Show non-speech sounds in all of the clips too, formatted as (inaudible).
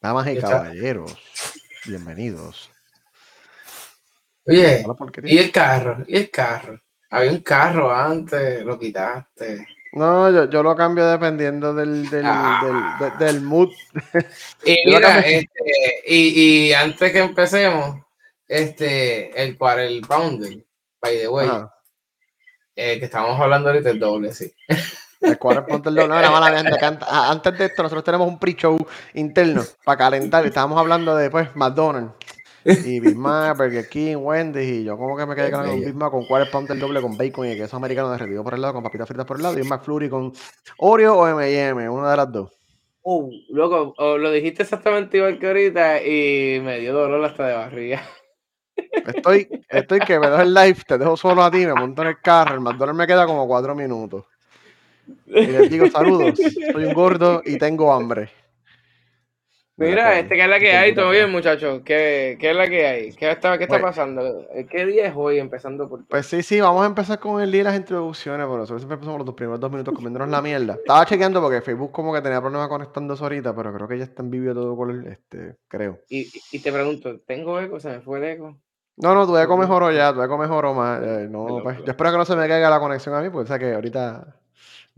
Damas y caballeros, bienvenidos. Oye, ¿y el carro? ¿Y el carro? Había un carro antes, lo quitaste. No, yo, yo lo cambio dependiendo del, del, Ah. del, del mood. (laughs) Y (laughs) mira, este, y, y antes que empecemos, este, el el pounder, by the way, eh, que estábamos hablando ahorita, el doble, sí. (laughs) El cuadro ponte el doble. No, mala gente, Antes de esto, nosotros tenemos un pre-show interno para calentar. Estábamos hablando de pues, McDonald's y Big Mac, Burger King, Wendy's. Y yo, como que me quedé con un. Big Mac con cuadro ponte el doble con bacon y queso americano derretido por el lado, con papitas fritas por el lado. Y un McFlurry con Oreo o MM, una de las dos. Uh, loco, oh, lo dijiste exactamente igual que ahorita y me dio dolor hasta de barriga. Estoy, estoy que me dejo el live, te dejo solo a ti, me monto en el carro. El McDonald's me queda como cuatro minutos. Y les digo saludos, soy un gordo y tengo hambre. Mira, este, ¿qué es la que hay? ¿Todo bien muchachos? ¿Qué, qué es la que hay? ¿Qué está, qué está pasando? ¿Qué día es hoy? Empezando por... Pues sí, sí, vamos a empezar con el día de las introducciones, pero nosotros siempre empezamos los primeros dos minutos comiéndonos la mierda. Estaba chequeando porque Facebook como que tenía problemas conectándose ahorita, pero creo que ya está en vivo todo con el, este, creo. Y, y- te pregunto, ¿tengo eco? ¿Se me fue el eco? No, no, tu eco mejoró ya, tu eco mejoró más. eh, no, pues, yo espero que no se me caiga la conexión a mí, porque sé que ahorita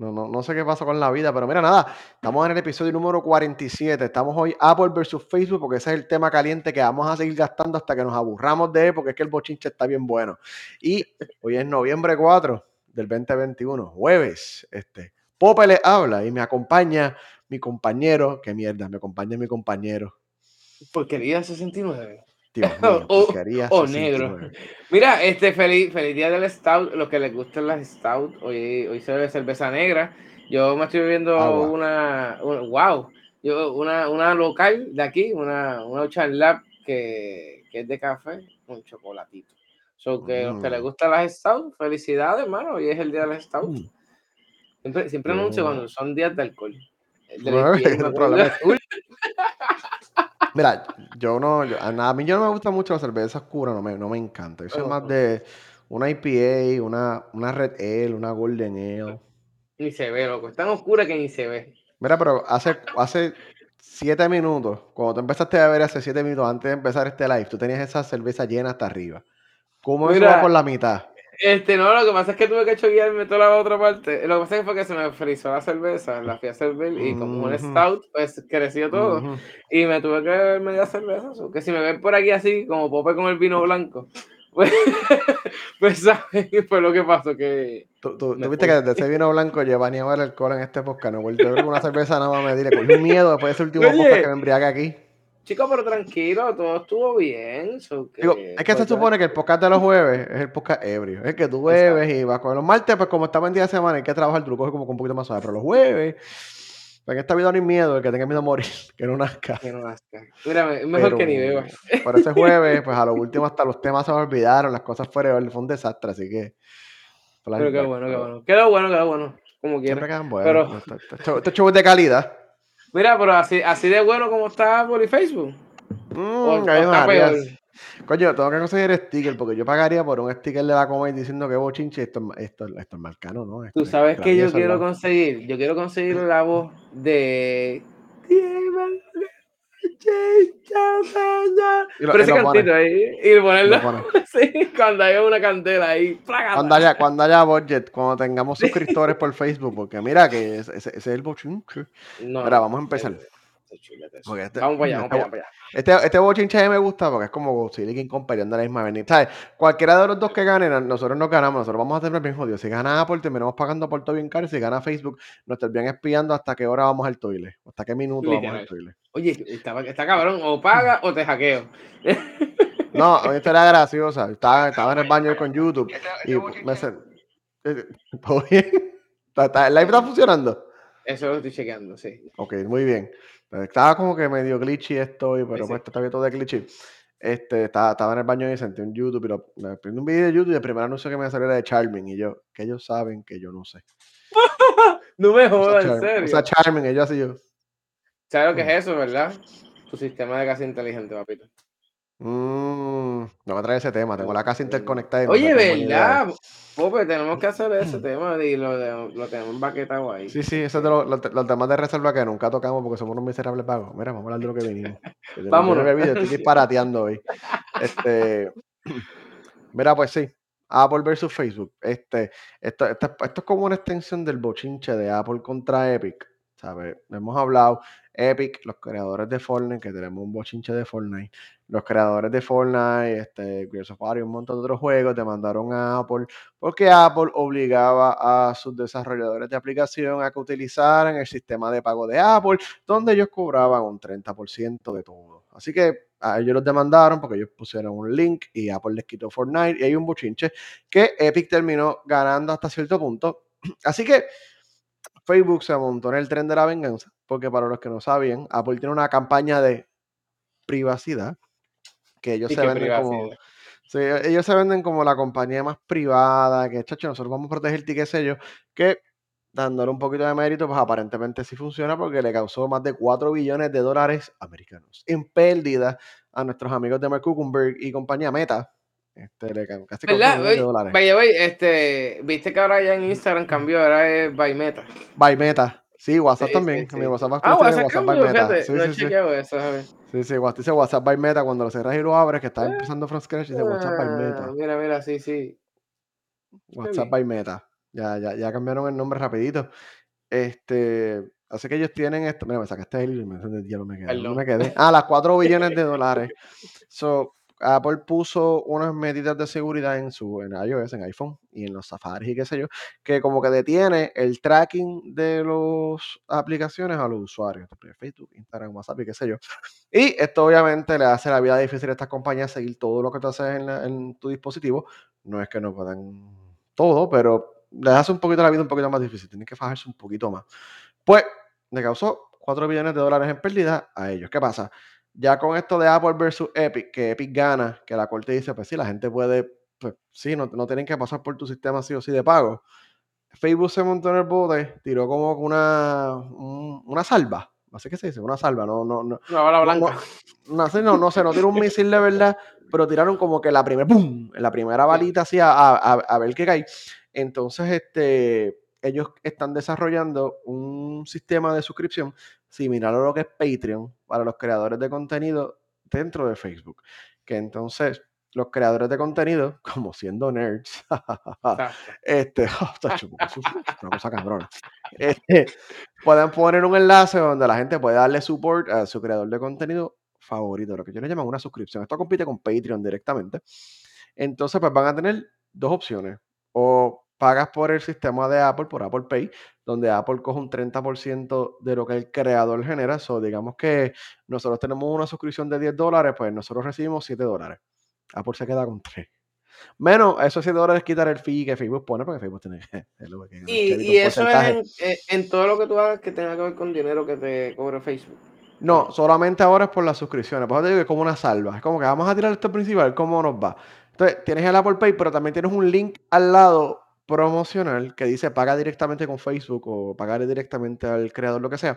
no, no, no sé qué pasó con la vida, pero mira, nada, estamos en el episodio número 47. Estamos hoy Apple versus Facebook, porque ese es el tema caliente que vamos a seguir gastando hasta que nos aburramos de él, porque es que el bochinche está bien bueno. Y hoy es noviembre 4 del 2021, jueves. Este, Pope le habla y me acompaña mi compañero, qué mierda, me acompaña mi compañero. Porquería 69. Dios (laughs) mío, O- porquería o 69. Mira, este feliz, feliz día del Stout. Los que les gustan las Stout, hoy, hoy se bebe cerveza negra. Yo me estoy bebiendo Agua. una, una- wow, yo, una, una local de aquí, una, una Ocean Lab que, que es de café con chocolatito. So que los que les Mm. gustan las Stout, felicidades, hermano. Hoy es el día del Stout. Mm. Siempre, siempre anuncio cuando son días de alcohol. El (laughs) del Bueno, IPA, me el acuerdo. problema es tuyo. (laughs) Mira, yo no, yo- a, mí yo no me gusta mucho la cerveza oscura, no me, no me encanta. Yo soy más de una IPA, una, una Red Ale, una Golden Ale. Ni se ve, loco. Es tan oscura que ni se ve. Mira, pero hace, hace siete minutos, cuando tú empezaste a ver hace siete minutos antes de empezar este live, tú tenías esa cerveza llena hasta arriba. ¿Cómo eso Mira. va por la mitad? Este, no, lo que pasa es que tuve que choquearme toda la otra parte. Lo que pasa fue que se me frizó la cerveza, la fui a servir y como un stout, pues creció todo. Y me tuve que beber media cerveza. que si me ven por aquí así, como Pope con el vino blanco, (laughs) pues, pues saben qué fue lo que pasó. Que Tú, tú- tú viste que desde ese vino blanco lleva ni a ver alcohol en este podcast. No he vuelto a ver una cerveza nada más me diré. Cogí un miedo después de ese último podcast que me embriaga aquí. Chico, pero tranquilo, todo estuvo bien. so que, Digo, es que se pues, supone que el podcast de los jueves es el podcast ebrio. Es que tú bebes y vas con los martes, pues como estaba en día de semana, hay que trabajar, tú lo coges como con un poquito más suave. Pero los jueves, pues en esta vida no hay miedo, el que tenga miedo a morir, (laughs) que no nazca. que no nazca. Mira, es mejor que ni beba. Pero ese jueves, (laughs) pues a lo último hasta los temas se me olvidaron, las cosas fueron, fue un desastre, así que. Pero qué bueno, qué bueno. Quedó bueno, quedó bueno. Como Siempre quiera. quedan buenos. Pero- shows- estos shows de calidad. Mira, pero así, así de bueno como está Apple y Facebook. Mm. Coño, tengo que conseguir sticker porque yo pagaría por un sticker de la Comay diciendo que bochinche, esto, es- esto, esto es marcano, ¿no? Tú Este, sabes que yo quiero conseguir. Yo quiero conseguir la voz de. Lo- Pero ese cantito ahí. Y ponerlo. Lo pone. (laughs) Sí, cuando haya una candela ahí. Cuando haya, cuando haya budget, cuando tengamos suscriptores por Facebook, porque mira que ese, es el bochinche. No, Mira, vamos a empezar. chúlate eso. Porque este- vamos para allá, vamos este- para allá, para allá. Este, este bochinche me gusta porque es como Godzilla y Kong peleando a la misma avenida. ¿Sabes? Cualquiera de los dos que ganen, nosotros nos ganamos. Nosotros vamos a tener el mismo Dios. Si gana Apple, terminamos pagando por todo bien caro. Si gana Facebook, nos terminan espiando hasta qué hora vamos al toile. Hasta qué minuto vamos al toile. Oye, está, está cabrón. O paga o te hackeo. No, esta era graciosa. Estaba, estaba en el baño con YouTube y me eh, ¿Todo ¿El live está funcionando? Eso lo estoy chequeando, sí. Ok, muy bien. Estaba como que medio glitchy esto, y- pero Sí, pues sí. está bien todo de glitchy. Este, estaba, estaba en el baño y senté un YouTube y lo, me prendí un video de YouTube y el primer anuncio que me salió era de Charming y yo, que ellos saben que yo no sé. (laughs) No me jodas, en serio. usa Charming y yo así yo. ¿Sabes lo que es eso, verdad? Tu sistema de casa inteligente, papito. Mm, no me trae ese tema, tengo la casa interconectada y no Oye. ¿verdad? Pope, tenemos que hacer ese tema y lo, lo tenemos baquetado ahí. Sí, sí, eso es de los, los temas de reserva que nunca tocamos porque somos unos miserables vagos. Mira, vamos a hablar de lo que vinimos. (laughs) Que bebido, estoy disparateando hoy. Este, (clears throat) mira, pues sí, Apple versus Facebook. Este, esto, esto, esto es como una extensión del bochinche de Apple contra Epic. ¿sabes? Hemos hablado, Epic, los creadores de Fortnite, que tenemos un bochinche de Fortnite, los creadores de Fortnite, este, War y un montón de otros juegos demandaron a Apple porque Apple obligaba a sus desarrolladores de aplicación a que utilizaran el sistema de pago de Apple, donde ellos cobraban un 30% de todo. Así que a ellos los demandaron porque ellos pusieron un link y Apple les quitó Fortnite y hay un bochinche que Epic terminó ganando hasta cierto punto. (clears throat) Así que Facebook se montó en el tren de la venganza, porque para los que no sabían, Apple tiene una campaña de privacidad que ellos ¿Y se venden como. Sí, ellos se venden como la compañía más privada, que chacho, nosotros vamos a protegerte y qué sé yo, que dándole un poquito de mérito, pues aparentemente sí funciona porque le causó más de 4 billones de dólares americanos en pérdida a nuestros amigos de Mark Zuckerberg y compañía Meta. Este, le ca- casi 4 ¿Verdad? billones de Oye, dólares. By the way, este, viste que ahora ya en Instagram cambió, ahora es by Meta. By Meta. Sí, WhatsApp Sí, también. sí, Mi sí. WhatsApp Ah, actual tiene WhatsApp WhatsApp by Meta. Sí, no sí, eso, a ver. Sí, sí, WhatsApp dice WhatsApp by Meta. Cuando lo cerras y lo abres, que está Eh, empezando from scratch, dice WhatsApp by Ah, Meta. mira, mira, sí, sí. WhatsApp by Meta. Ya, ya, ya cambiaron el nombre rapidito. Este, así que ellos tienen esto. Mira, me sacaste el y me quedé. ¿Dónde Perdón. me quedé? Ah, las 4 billones de dólares. (laughs) So, Apple puso unas medidas de seguridad en su en iOS, en iPhone y en los Safari y qué sé yo, que como que detiene el tracking de las aplicaciones a los usuarios, Facebook, Instagram, WhatsApp y qué sé yo. Y esto obviamente le hace la vida difícil a estas compañías seguir todo lo que tú haces en, en tu dispositivo. No es que no puedan todo, pero les hace un poquito la vida un poquito más difícil. Tienen que fajarse un poquito más. Pues le causó 4 billones de dólares en pérdida a ellos. ¿Qué pasa? Ya con esto de Apple versus Epic, que Epic gana, que la corte dice, pues sí, la gente puede, pues sí, no, no tienen que pasar por tu sistema sí o sí de pago. Facebook se montó en el bote, tiró como que una, un- una salva. Sé qué se dice, una salva, no, no, no. Una bala blanca. no, no, sé, no, no sé, no tiró un misil de verdad, pero tiraron como que la primera, ¡pum! La primera balita así a, a- a- a ver qué cae. Entonces, este, ellos están desarrollando un sistema de suscripción similar a lo que es Patreon para los creadores de contenido dentro de Facebook. Que entonces los creadores de contenido, (laughs) como siendo nerds, este, (laughs) (laughs) una cosa cabrona. Este, pueden poner un enlace donde la gente puede darle support a su creador de contenido favorito, lo que yo le llamo una suscripción. Esto compite con Patreon directamente. Entonces, pues van a tener dos opciones. O pagas por el sistema de Apple, por Apple Pay, donde Apple coge un 30% de lo que el creador genera. So, digamos que nosotros tenemos una suscripción de 10 dólares, pues nosotros recibimos 7 dólares. Apple se queda con 3. Menos esos 7 dólares quitar el fee que Facebook pone, porque Facebook tiene que (laughs) Y, eso es en, eh, en todo lo que tú hagas que tenga que ver con dinero que te cobre Facebook. No, solamente ahora es por las suscripciones. Por eso te digo que es como una salva. Es como que vamos a tirar esto principal, ¿cómo nos va? Entonces, tienes el Apple Pay, pero también tienes un link al lado promocional que dice paga directamente con Facebook o pagar directamente al creador, lo que sea.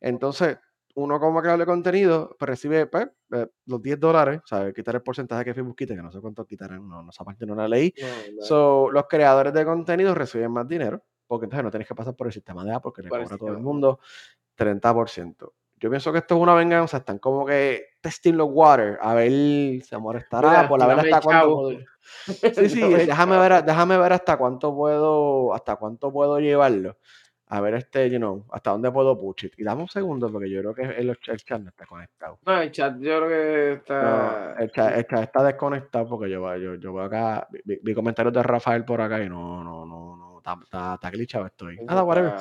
Entonces, uno como creador de contenido pues, recibe pues, eh, los 10 dólares, ¿sabes? Quitar el porcentaje que Facebook quita, que no sé cuánto quitarán, no, no, esa parte no la leí. No, no, So, los creadores de contenido reciben más dinero, porque entonces no tienes que pasar por el sistema de Apple, que le cobra a todo el mundo 30%. Yo pienso que esto es una venganza, están como que testing los water, a ver si amor estará, por la ver dame hasta (laughs) Sí, (laughs) sí, el déjame ver, déjame ver hasta cuánto puedo, hasta cuánto puedo llevarlo. A ver este, you know, hasta dónde puedo push it. Y dame un segundo, porque yo creo que el, el chat no está conectado. No, el chat yo creo que No, está... el chat, el chat está desconectado porque yo, yo, yo veo acá, vi, vi comentarios de Rafael por acá y no, no, no, no, está, está, está glitchado estoy. Nada, whatever.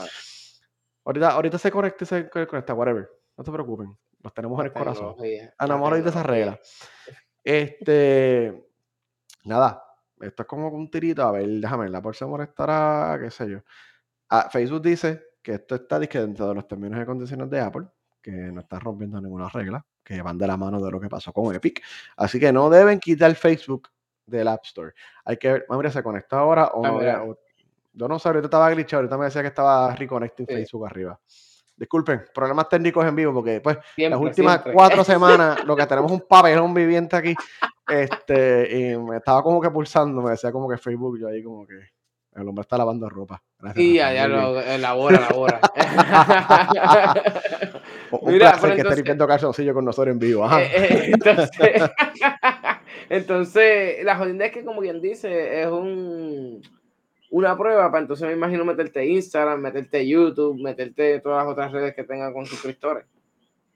Ahorita, ahorita se conecta y se conecta, whatever. No se preocupen. Los tenemos en el corazón. tecnología, A la enamorado de esa regla. Este. Nada. Esto es como un tirito. A ver, déjame. La por amor estará, qué sé yo. Ah, Facebook dice que esto está dentro de los términos y condiciones de Apple, que no está rompiendo ninguna regla, que van de la mano de lo que pasó con Epic. Así que no deben quitar Facebook del App Store. Hay que ver. ah, Mira, ¿se conectó ahora o Ah, no? yo no sé, ahorita estaba glitchado. Ahorita me decía que estaba reconnecting Sí. Facebook arriba. Disculpen, problemas técnicos en vivo, porque pues las Siempre, últimas siempre. cuatro semanas lo que tenemos un papelón (laughs) viviente aquí. Este, y me estaba como que pulsando, me decía como que Facebook, yo ahí como que el hombre está lavando ropa. Gracias, allá muy bien. lo elabora, elabora. (laughs) Un Mira, placer que esté limpiando calzoncillo con nosotros en vivo. Ajá. Eh, eh, (laughs) entonces, entonces, la jodida es que, como quien dice, es un una prueba para entonces me imagino meterte Instagram, meterte YouTube, meterte todas las otras redes que tengan con suscriptores.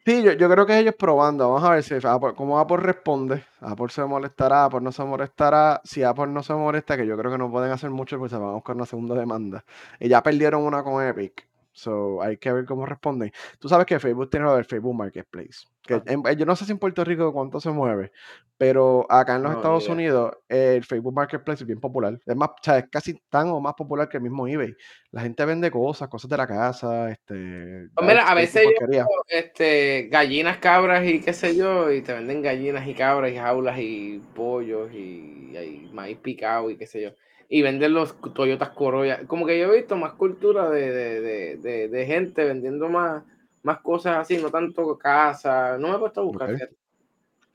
Sí, yo, yo creo que ellos probando. Vamos a ver si Apple, cómo Apple responde. Apple se molestará, Apple no se molestará. Si Apple no se molesta, que yo creo que no pueden hacer mucho, pues se van a buscar una segunda demanda. Y ya perdieron una con Epic. So, hay que ver cómo responden. Tú sabes que Facebook tiene lo del Facebook Marketplace. Que Ah. en- yo no sé si en Puerto Rico cuánto se mueve, pero acá en los No, Estados idea. Unidos el Facebook Marketplace es bien popular. Es más, o sea, es casi tan o más popular que el mismo eBay. La gente vende cosas, cosas de la casa, este. Pues mira, a veces yo este, gallinas, cabras y qué sé yo, y te venden gallinas y cabras y jaulas y pollos y, y maíz picado y qué sé yo. Y venden los Toyotas Corolla. Como que yo he visto más cultura de, de, de, de, de gente vendiendo más, más cosas así, no tanto casa. No me he puesto a buscar.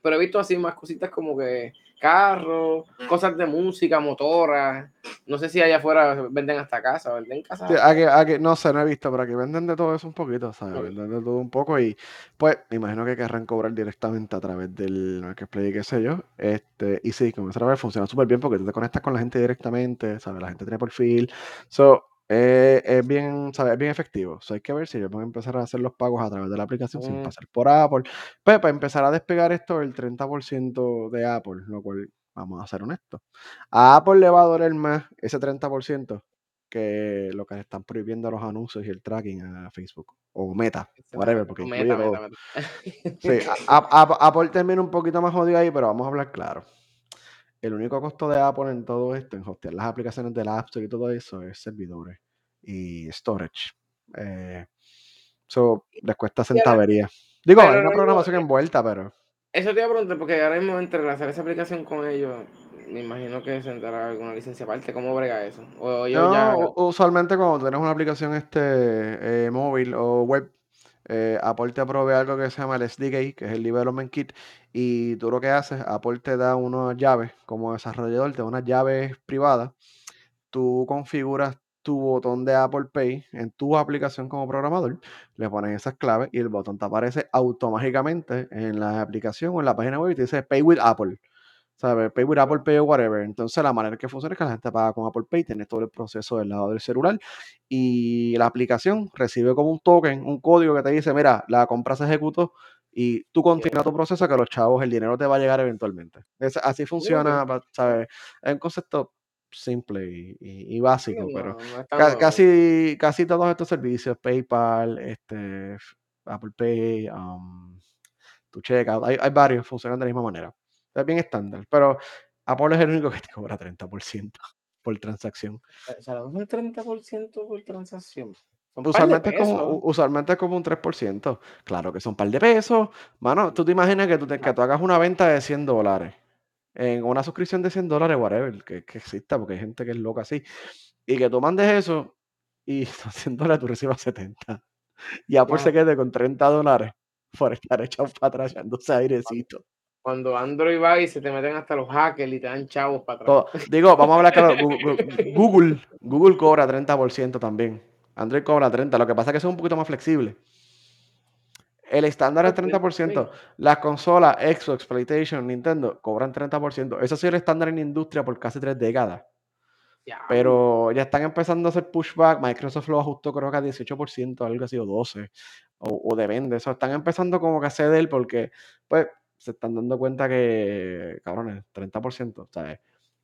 Pero he visto así más cositas como que carros, cosas de música, motoras. No sé si allá afuera venden hasta casa, venden casas. Sí, aquí, aquí, no sé, no he visto, pero aquí venden de todo eso un poquito, ¿sabes? Venden de todo un poco y pues me imagino que querrán cobrar directamente a través del Marketplace y qué sé yo. Este, y sí, como a ver, funciona súper bien porque tú te conectas con la gente directamente, ¿sabes? La gente tiene perfil. So, eh, es bien, ¿sabes? Es bien efectivo. So, hay que ver si ellos van a empezar a hacer los pagos a través de la aplicación sin Mm. pasar por Apple. Pues para empezar a despegar esto el 30% de Apple, lo cual, vamos a ser honestos, a Apple le va a doler más ese 30% que lo que le están prohibiendo los anuncios y el tracking a Facebook o Meta, whatever, porque incluye Meta, todo. meta. Sí, (laughs) a- a- a- Apple termina un poquito más jodido ahí, pero vamos a hablar claro. El único costo de Apple en todo esto, en hostear las aplicaciones del App Store y todo eso, es servidores y storage. Eh, so, les cuesta centavería. Digo, pero hay una no, programación yo- envuelta, pero Eso te iba a preguntar, porque ahora mismo entre hacer esa aplicación con ellos, me imagino que se entrará alguna licencia aparte. ¿Cómo brega eso? O No, ya. usualmente cuando tienes una aplicación este, eh, móvil o web, eh, Apple te provee algo que se llama el SDK, que es el Development Kit, y tú lo que haces, Apple te da unas llaves, como desarrollador, te da unas llaves privadas, tú configuras tu botón de Apple Pay en tu aplicación como programador, le pones esas claves y el botón te aparece automáticamente en la aplicación o en la página web y te dice Pay with Apple. ¿sabes? Pay with Apple Pay o whatever. Entonces, la manera que funciona es que la gente paga con Apple Pay, tienes todo el proceso del lado del celular y la aplicación recibe como un token, un código que te dice, mira, la compra se ejecutó y tú continúas tu proceso que los chavos, el dinero te va a llegar eventualmente. Es- así funciona, ¿sabes? Es un concepto simple y, y- y básico, pero no ca- casi, casi todos estos servicios, PayPal, este, Apple Pay, um, tu checkout, hay, hay varios, funcionan de la misma manera. Es bien estándar, pero Apple es el único que te cobra 30% (laughs) por transacción. O sea, es un 30% por transacción. Usualmente es, como, usualmente es como un 3%. Claro que son un par de pesos. Mano, tú te imaginas que tú, te- que tú hagas una venta de 100 dólares en una suscripción de 100 dólares, whatever, que, que exista, porque hay gente que es loca así. Y que tú mandes eso y (laughs) son 100 dólares tú recibas 70. Y Apple se Claro. quede con 30 dólares por estar echado para atrás echándose airecito. Cuando Android va y se te meten hasta los hackers y te dan chavos para atrás. Digo, vamos a hablar claro. (laughs) Google, Google cobra 30% también. Android cobra 30%. Lo que pasa es que son un poquito más flexibles. El estándar es Ah, 30%. Las consolas, Xbox, PlayStation, Nintendo cobran 30%. Eso ha sido el estándar en la industria por casi tres décadas. Pero ya están empezando a hacer pushback. Microsoft lo ajustó creo que a 18%, algo así, o 12%. O, o depende. Eso están empezando como que a ceder porque, pues, se están dando cuenta que, cabrones, 30%. ¿sabes?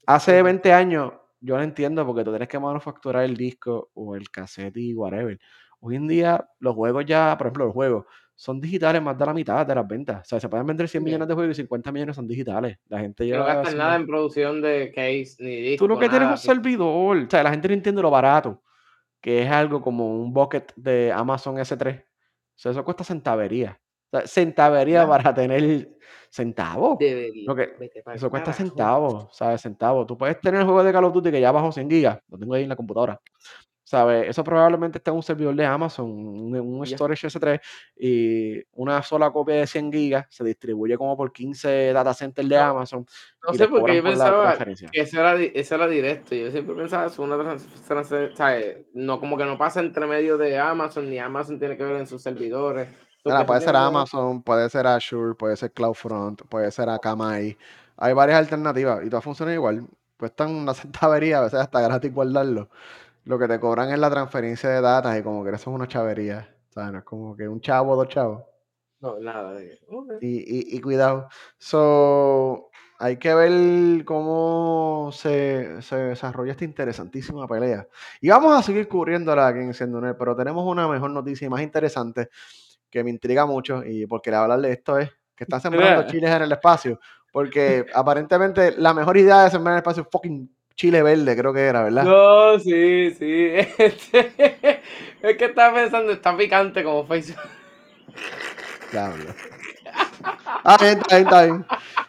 Hace Ujú. 20 años, yo lo entiendo porque tú tienes que manufacturar el disco o el cassette y whatever. Hoy en día, los juegos ya, por ejemplo, los juegos son digitales más de la mitad de las ventas. O sea, se pueden vender 100 Sí. millones de juegos y 50 millones son digitales. La gente Que no lleva gastan nada en producción de case ni disco. Tú lo que tienes es nada. un servidor. O sea, la gente no entiende lo barato, que es algo como un bucket de Amazon S3. O sea, eso cuesta centavería. O sea, centavería para tener centavos. Debería. Lo que, eso cuesta centavos, ¿sabes? Centavos. Tú puedes tener el juego de Call of Duty que ya bajó 100 gigas. Lo tengo ahí en la computadora. ¿Sabes? Eso probablemente está en un servidor de Amazon, un, un storage S3, y una sola copia de 100 gigas se distribuye como por 15 data centers de No, Amazon No sé porque yo por pensaba que eso era, eso era directo. Yo siempre pensaba eso una trans, trans- ¿sabes? No, como que no pasa entre medio de Amazon, ni Amazon tiene que ver en sus servidores. Que eso puede ser que Amazon, puede ser Azure, puede ser CloudFront, puede ser Akamai. Hay varias alternativas y todas funcionan igual. Cuestan una (laughs) centavería, a veces hasta gratis guardarlo. Lo que te cobran es la transferencia de datos y como que eso es una chavería. ¿sabes? No es como que un chavo, dos chavos. No, nada de ok. Y, y, y cuidado. So, hay que ver cómo se, se desarrolla esta interesantísima pelea. Y vamos a seguir cubriéndola aquí en Siendo Nerd, pero tenemos una mejor noticia y más interesante que me intriga mucho y porque hablar de esto es que están sembrando (laughs) chiles en el espacio. Porque aparentemente la mejor idea de sembrar en el espacio es fucking chile verde, creo que era, ¿verdad? No, sí, sí. (laughs) Este, es que estaba pensando, está picante como Facebook. Diablo. Ah, está bien, está bien.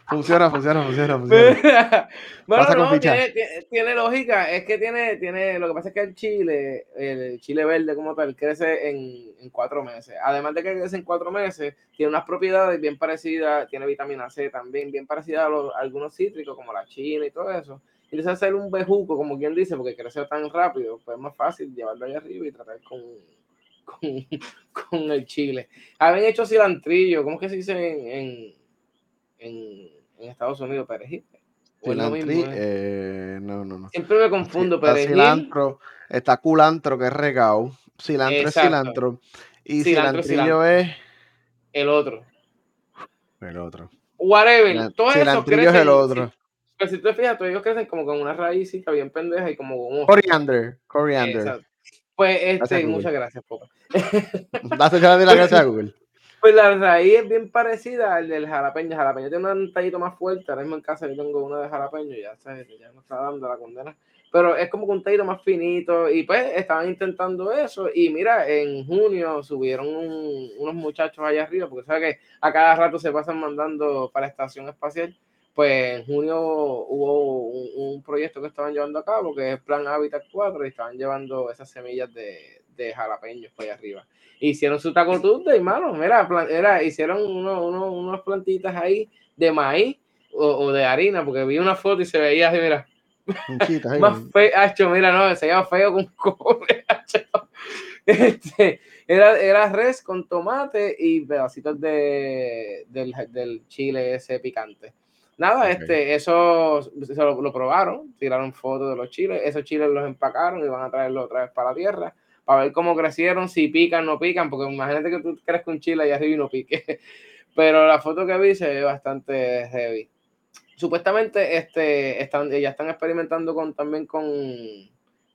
Funciona, funciona, funciona, funciona. (laughs) bueno, Pasa no, tiene, tiene- tiene lógica. Es que tiene, tiene, lo que pasa es que el chile, el chile verde como tal, crece en, en cuatro meses. Además de que crece en cuatro meses, tiene unas propiedades bien parecidas, tiene vitamina C también, bien parecida a, los- a algunos cítricos como la china y todo eso. Y hacer un bejuco, como quien dice, porque crece tan rápido, pues es más fácil llevarlo allá arriba y tratar con, (laughs) con, con el chile. Habían hecho cilantrillo, ¿cómo es que se dice en, en, en, en Estados Unidos? Perejil. ¿O es lo Cilantri, mismo, eh? eh, no, no, no. Siempre me confundo, Está perejil. cilantro, está culantro, que es regao. Cilantro Exacto. es cilantro. Y Cilantro, cilantrillo es El otro. el otro. Whatever. Esos Cilantrillo es el otro. Pero si te fijas, todos ellos crecen como con una raícita bien pendeja y como gomosa. Coriander, coriander. Exacto. Pues este, Google. muchas gracias, Popa. Dáselo de la gracia a Google. Pues la raíz es bien parecida al del jalapeño. El jalapeño tiene un tallito más fuerte. Ahora mismo en casa yo tengo uno de jalapeño y ya, ¿sabes? ya no está dando la condena. Pero es como que un tallito más finito. Y pues estaban intentando eso. Y mira, en junio subieron un- unos muchachos allá arriba, porque sabes que a cada rato se pasan mandando para la estación espacial. Pues en junio hubo un, un proyecto que estaban llevando a cabo, que es Plan Habitat 4, y estaban llevando esas semillas de, de jalapeños para allá arriba hicieron su taco Tuesday, mano. Mira, era, hicieron uno, uno- unas plantitas ahí de maíz o, o de harina, porque vi una foto y se veía así, mira, Conchita, (laughs) más feo, hacho, mira, no, se veía feo con (laughs) cobre. Este, era, era res con tomate y pedacitos de, del, del chile ese picante. Nada, Ok. este, eso se lo, lo probaron, tiraron fotos de los chiles, esos chiles los empacaron y van a traerlos otra vez para la tierra para ver cómo crecieron, si pican, no pican, porque imagínate que tú crees un chile y arriba y no pique. (laughs) Pero la foto que vi se ve bastante heavy. Supuestamente este, están, ya están experimentando con, también con el,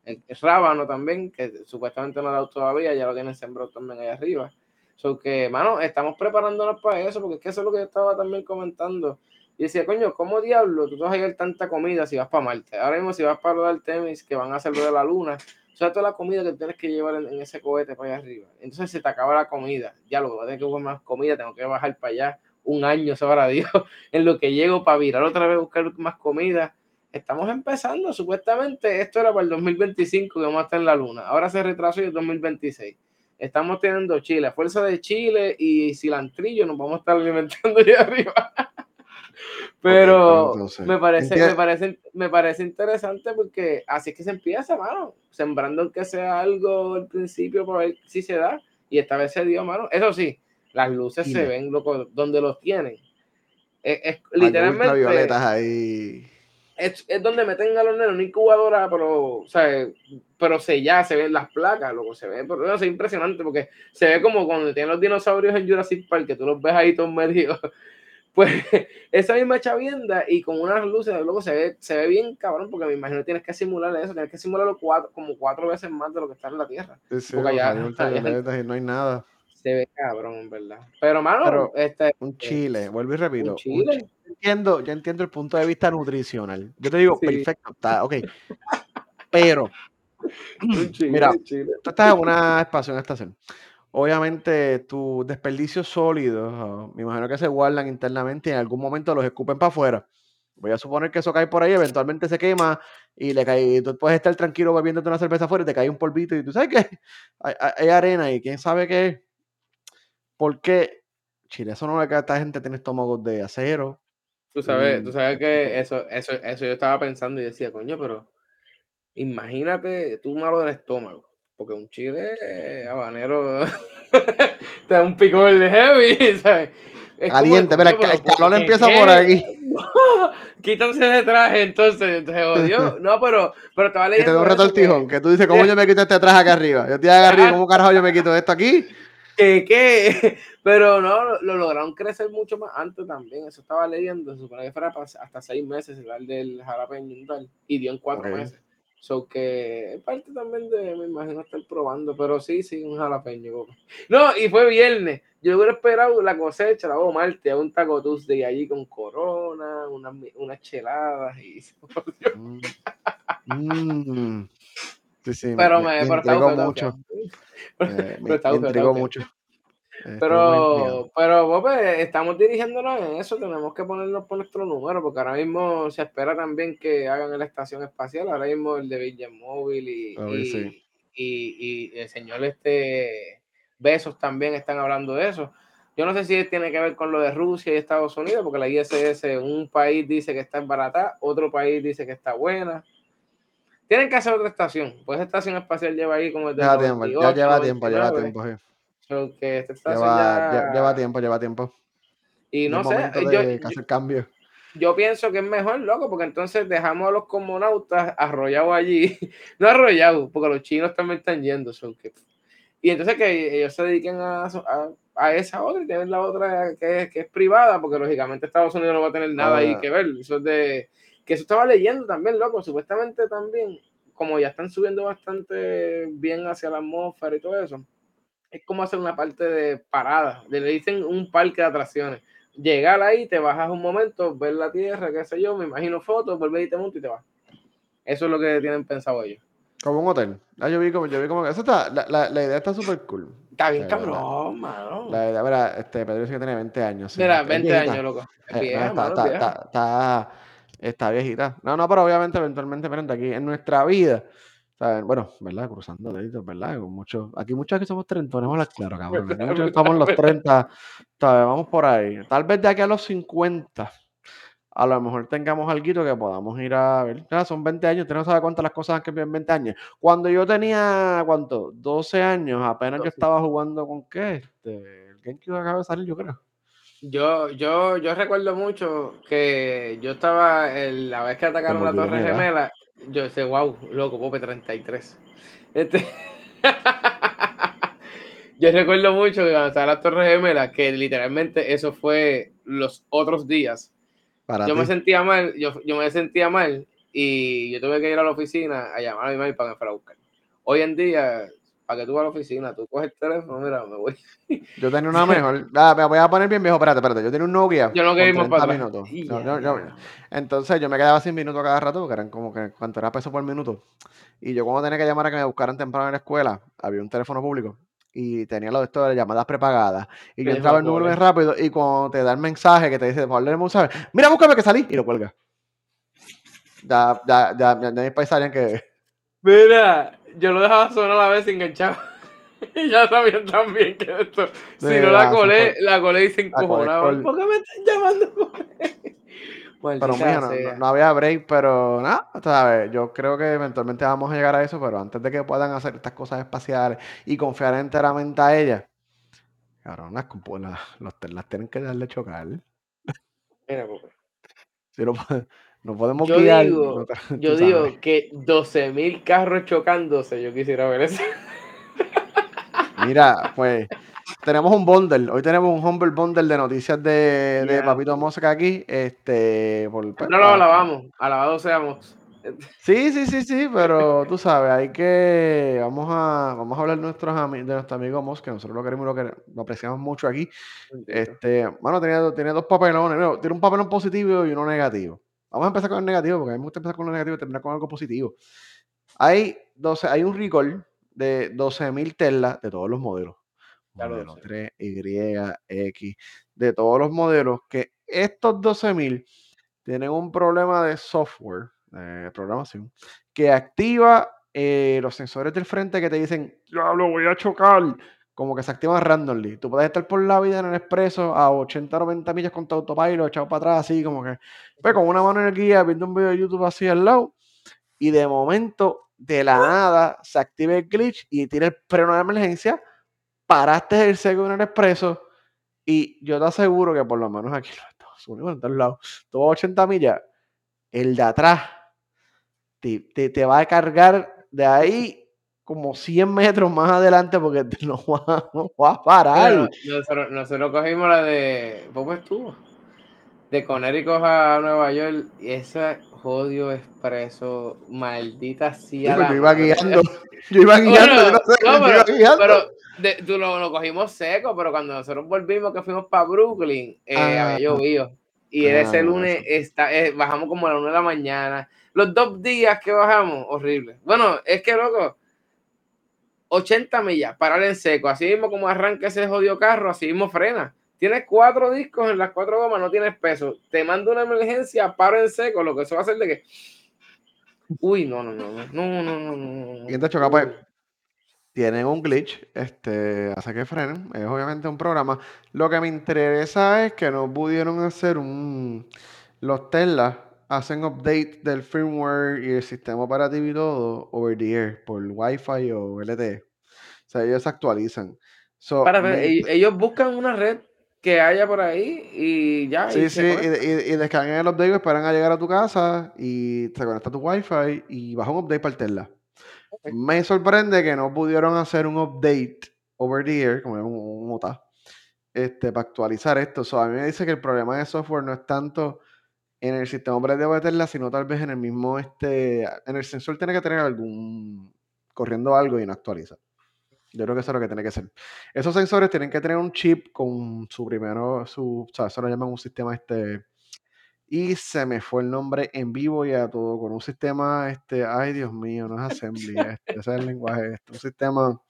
el rábano también, que supuestamente no lo ha dado todavía, ya lo tienen sembrado también ahí arriba. So que, mano, estamos preparándonos para eso, porque es que eso es lo que yo estaba también comentando. Y decía, coño, ¿cómo diablo tú vas a llevar tanta comida si vas para Marte? Ahora mismo si vas para lo del Temis, que van a hacer de la Luna, o sea, toda la comida que tienes que llevar en, en ese cohete para allá arriba. Entonces se te acaba la comida. Ya lo voy a tener que comer más comida, tengo que bajar para allá un año, (laughs) sabrá Dios, en lo que llego para virar otra vez buscar más comida. Estamos empezando, supuestamente esto era para el 2025 que vamos a estar en la luna. Ahora se retrasó y es 2026. Estamos teniendo Chile, fuerza de Chile y cilantrillo, nos vamos a estar alimentando allá (laughs) arriba. (laughs) Pero Ok, entonces, me, parece, me, parece, me parece interesante porque así es que se empieza, mano. Sembrando aunque sea algo al principio para ver si se da. Y esta vez se dio, mano. Eso sí, las luces Dime. se ven loco, donde los tienen. Es, es Algo literalmente ultravioletas ahí. es, es donde meten a los nenes una incubadora, pero, o sea, pero se ya se ven las placas, loco, se ve, pero no, es impresionante porque se ve como cuando tienen los dinosaurios en Jurassic Park, que tú los ves ahí todos medio. Pues (laughs) esa misma chavienda y con unas luces, luego se ve, se ve bien cabrón, porque me imagino que tienes que simular eso, tienes que simularlo cuatro, como cuatro veces más de lo que está en la Tierra. Sí, sí, Porque los allá- rayos ultravioletas y no hay nada. Se ve cabrón, verdad. Pero, mano, Pero, este, Un chile, vuelvo y repito. un un chile. yo entiendo, yo entiendo el punto de vista nutricional. Yo te digo, Sí. perfecto, está, ok. Pero, (laughs) Un chile, mira, un chile. tú estás en una estación estación. Obviamente, tus desperdicios sólidos, me imagino que se guardan internamente y en algún momento los escupen para afuera. Voy a suponer que eso cae por ahí, eventualmente se quema y le cae, y tú puedes estar tranquilo bebiéndote una cerveza afuera y te cae un polvito y tú sabes que (laughs) hay, arena y quién sabe qué es. ¿Por qué? Chile, eso no cae a esta gente tiene estómagos de acero. Tú sabes, tú sabes que eso, eso, eso yo estaba pensando y decía, coño, pero imagínate tú malo del estómago, porque un chile eh, habanero (laughs) te da un picor de heavy, (laughs) ¿sabes? Es Caliente, mira, el, pero calor ¿por empieza qué? por aquí. (laughs) Quítanse de traje, entonces, se jodió. No, pero, pero estaba Que te leyendo un eso retortijón, que, que tú dices, ¿cómo yo me quito este traje acá arriba? Yo estoy acá arriba, ¿cómo carajo yo me quito esto aquí? que, que- pero no, lo, lo lograron crecer mucho más antes también. Eso estaba leyendo, se supone que fuera hasta seis meses el del jalapeño y tal, y dio en cuatro meses. So que es parte también de, me imagino, estar probando, pero sí, sí, un jalapeño. No, y fue viernes. Yo hubiera esperado la cosecha, la hago martes, a un taco Tuesday allí con corona, unas, unas cheladas y Mm. Mm. Sí, sí, Pero me- me, mucho. (laughs) bufiado. Me, mucho. Pero, pero Bob, estamos dirigiéndonos en eso, tenemos que ponernos por nuestro número, porque ahora mismo se espera también que hagan la estación espacial, ahora mismo el de Virgin Móvil y, ver, y, sí. y- y el señor este Besos también están hablando de eso. Yo no sé si tiene que ver con lo de Rusia y Estados Unidos, porque la ISS, un país dice que está barata, otro país dice que está buena. Tienen que hacer otra estación, pues esa estación espacial lleva ahí como el Lleva tiempo, ya 98, lleva tiempo, lleva 99. tiempo, sí. So que estación Lleva, ya... lle- lleva tiempo, lleva tiempo. Y no sé, yo, hacer cambios. yo pienso que es mejor, loco, porque entonces dejamos a los cosmonautas arrollados allí. (laughs) No arrollados, porque los chinos también están yendo. so que- y entonces que ellos se dediquen a, a, a esa otra y tienen la otra que es, que es privada, porque lógicamente Estados Unidos no va a tener nada ahí Ah. que ver. Eso es de. Que eso estaba leyendo también, loco. Supuestamente también, como ya están subiendo bastante bien hacia la atmósfera y todo eso, es como hacer una parte de parada. Le dicen un parque de atracciones. Llegar ahí, te bajas un momento, ver la tierra, qué sé yo, me imagino fotos, volver y te montas y te vas. Eso es lo que tienen pensado ellos. Como un hotel. Ah, yo vi como, yo vi como que eso está, la, la, la idea está súper cool. Está bien, cabrón, mano. La idea, mira, este Pedro dice que tiene 20 años. sí. Mira, Es 20 viejita. años, loco. Es Eh, vieja, no, está, mano, está, está, viejita. No, no, pero obviamente, eventualmente, de aquí en nuestra vida, Bueno, ¿verdad? Cruzando deditos, ¿verdad? Con muchos, aquí muchos que somos 30, tenemos la claro, cabrón. Aquí muchos estamos en los verdad. 30, ¿sabes? Vamos por ahí. Tal vez de aquí a los 50, a lo mejor tengamos algo que podamos ir a ver. Ah, son 20 años, usted no sabe cuántas las cosas han cambiado en 20 años. Cuando yo tenía, ¿cuánto? 12 años, apenas yo 12. estaba jugando con qué? Este, el GameCube acaba de salir, yo creo. Yo, yo, yo recuerdo mucho que yo estaba el- la vez que atacaron la Torre. Gemela. Yo decía, wow, loco, Pope 33. Este... (laughs) yo recuerdo mucho que cuando estaba la Torre Gemela, que literalmente eso fue los otros días. Para yo me sentía mal, yo, yo me sentía mal y yo tuve que ir a la oficina a llamar a mi madre para que me fuera a buscar. Hoy en día, para que tú vas a la oficina, tú coges el teléfono, mira, me voy. (laughs) Yo tenía una (laughs) mejor. Ah, me voy a poner bien viejo. Espérate, espérate. Yo tenía un Nokia. Yo no quería ir más 30 para minutos. Y No, ya, yo- yo- ya. entonces yo me quedaba sin minutos cada rato, porque eran como que cuánto era peso por minuto. Y yo cuando tenía que llamar a que me buscaran temprano en la escuela, había un teléfono público y tenía lo de esto de llamadas prepagadas. Y yo entraba el número bien rápido y cuando te da el mensaje que te dice, por favor, un mensaje, mira, búscame que salí y lo cuelga. Ya, ya, ya, ya, ya sabían que. Mira, yo lo dejaba sonar a la vez enganchado. (laughs) y ya sabían también que esto. Si de no la colé, la colé y se col- ¿Por qué me están llamando? Pero mija, no, no- había break, pero nada, ¿sabes? Yo creo que eventualmente vamos a llegar a eso, pero antes de que puedan hacer estas cosas espaciales y confiar enteramente a ellas, cabrón, las, las- las tienen que darle chocar. Mira, Pope. Si no, no podemos Yo guiar. digo, no (laughs) yo sabes. digo que 12.000 carros chocándose, yo quisiera ver eso. Mira, pues tenemos un bundle. Hoy tenemos un humble bundle de noticias de, Papito. Mosca aquí. Este, por, pues, No lo pa- alabamos, alabados seamos. Sí, sí, sí, sí, pero tú sabes, hay que, vamos a, vamos a hablar de, nuestros de nuestro amigo Mos, que nosotros lo queremos y lo, que, lo apreciamos mucho aquí. Este, bueno, tenía, tiene dos papelones, no, tiene un papelón positivo y uno negativo. Vamos a empezar con el negativo, porque a mí me gusta empezar con lo negativo y terminar con algo positivo. Hay, 12, hay un recall de 12.000 Tesla de todos los modelos. Modelo sé. 3, Y, X, de todos los modelos, que estos 12.000 tienen un problema de software, de programación, que activa eh, los sensores del frente que te dicen, ya lo voy a chocar, como que se activan randomly. Tú puedes estar por la vida en el expreso a 80, 90 millas con tu autopilot, echado para atrás, así como que, pues con una mano en el guía, viendo un video de YouTube así al lado, y de momento, de la nada, se activa el glitch y tira el freno de emergencia, paraste el seco en el expreso, y yo te aseguro que por lo menos aquí en los Estados Unidos, en todos lados, todo 80 millas, el de atrás te, te, te va a cargar de ahí como 100 metros más adelante porque (laughs) no va, no va a parar. Bueno, nosotros, nosotros cogimos la de. ¿Cómo estuvo? De Connecticut a Nueva York y ese jodio expreso, maldita sea. Sí, la (laughs) yo iba guiando. Yo iba guiando. Bueno, no sé, no, yo iba pero, guiando. pero de- tú lo, lo cogimos seco, pero cuando nosotros volvimos que fuimos para Brooklyn, eh, Ah. había llovido. Y ese Ah, lunes está, eh, bajamos como a las 1 de la mañana. Los dos días que bajamos, horrible. Bueno, es que loco, 80 millas, parar en seco. Así mismo como arranca ese jodido carro, así mismo frena. Tienes cuatro discos en las cuatro gomas, no tienes peso. Te mando una emergencia, paro en seco, lo que eso va a hacer de que. Uy, no, no, no, no, no, no, no. Y te choca, pues. Tienen un glitch, este, hace que frenen. Es obviamente un programa. Lo que me interesa es que no pudieron hacer un. Los Teslas hacen update del firmware y el sistema operativo y todo over the air, por Wi-Fi o LTE. O sea, ellos se actualizan. So, Para me ver, ellos, buscan una red que haya por ahí y ya. Sí, y sí, y, conectan. y, y descargan el update, esperan a llegar a tu casa y te conecta a tu wifi y baja un update para el Tesla. Me sorprende que no pudieron hacer un update over the air, como un, un OTA, este, para actualizar esto. So, a mí me dice que el problema de software no es tanto en el sistema operativo de Tesla, sino tal vez en el mismo, este, en el sensor tiene que tener algún, corriendo algo y no actualiza. Yo creo que eso es lo que tiene que ser. Esos sensores tienen que tener un chip con su primero, su, o sea, eso lo llaman un sistema este. Y se me fue el nombre en vivo y a todo, con un sistema, este, ay Dios mío, no es (laughs) assembly, este, ese es el lenguaje, este, un sistema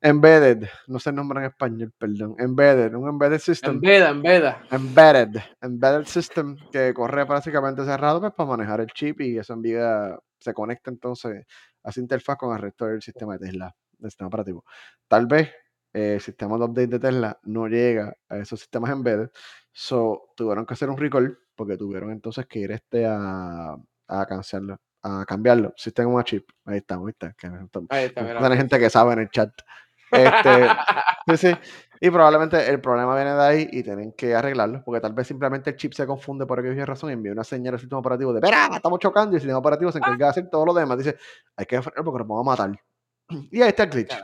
embedded, no sé el nombre en español, perdón, embedded, un embedded system en veda. embedded, embedded system que corre prácticamente cerrado pues, para manejar el chip y eso envía, se conecta entonces a esa interfaz con el resto del sistema de Tesla, del sistema operativo. Tal vez eh, el sistema de update de Tesla no llega a esos sistemas embedded, so tuvieron que hacer un recall porque tuvieron entonces que ir este a, a cancelarlo, a cambiarlo, sistema chip. Ahí estamos, ¿viste? Que, Ahí está, hay mira. gente que sabe en el chat. Este, Sí, sí. Y probablemente el problema viene de ahí y tienen que arreglarlo, porque tal vez simplemente el chip se confunde por aquella razón y envía una señal al sistema operativo de, ¡Espera! Estamos chocando. Y el sistema operativo se encarga de hacer todo lo demás. Dice, hay que frenar porque nos vamos a matar. (clears throat) Y ahí está el glitch.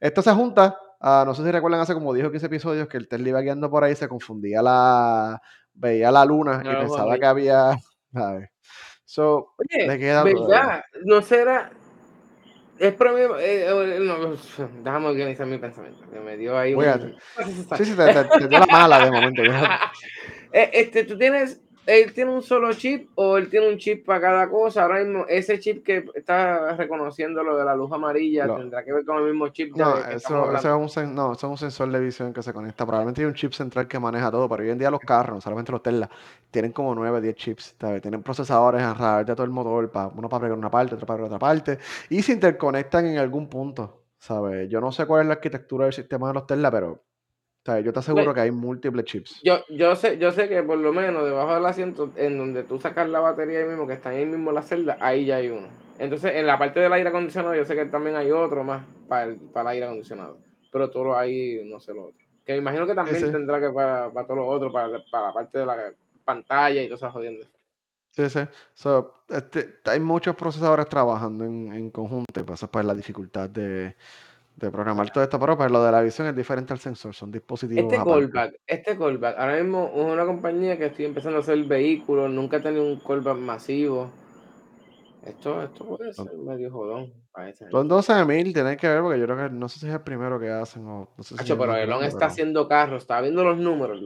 Esto se junta, a, no sé si recuerdan hace como 10 o 15 episodios que el Tesla iba guiando por ahí, se confundía la, veía la luna No y pensaba que había, (laughs) ¿sabes? So, Oye, le queda todo. ¿verdad? No será. Es promedio. eh, eh, no, (laughs) déjame organizar mi pensamiento. Que me dio ahí un. Sí, sí, te, te- te dio la mala de momento. (laughs) Eh, este, tú tienes. Él tiene un solo chip o él tiene un chip para cada cosa. Ahora mismo, ese chip que está reconociendo lo de la luz amarilla tendrá que ver con el mismo chip No, eso, eso es un, no, eso es un sensor de visión que se conecta. Probablemente hay un chip central que maneja todo, pero hoy en día los carros, no solamente los Tesla, tienen como 9, 10 chips. ¿sabes? Tienen procesadores alrededor de todo el motor, pa- uno para pegar una parte, otro para pegar otra parte, y se interconectan en algún punto. ¿sabes? Yo no sé cuál es la arquitectura del sistema de los Tesla, pero ¿sabes? yo te aseguro Ve- que hay múltiples chips. Yo, yo sé, yo sé que por lo menos debajo del asiento, en donde tú sacas la batería ahí mismo, que está ahí mismo la celda, ahí ya hay uno. Entonces, en la parte del aire acondicionado, yo sé que también hay otro más para el, para el aire acondicionado. Pero todo ahí, no sé lo otro. Que me imagino que también tendrá que para, para todo lo otro, para, para la parte de la pantalla y todas esas jodiendas. Sí, sí. So, este, hay muchos procesadores trabajando en, en conjunto y pues, eso es pues, la dificultad de, de programar todo esto, pero pues, lo de la visión es diferente al sensor, son dispositivos Este aparte. callback, este callback, ahora mismo es una compañía que estoy empezando a hacer vehículos, nunca he tenido un callback masivo. Esto, esto puede ser medio jodón. Son 12.000, tienen que ver, porque yo creo que no sé si es el primero que hacen o no sé si Hacho, es pero Elon está haciendo carros, está viendo los números.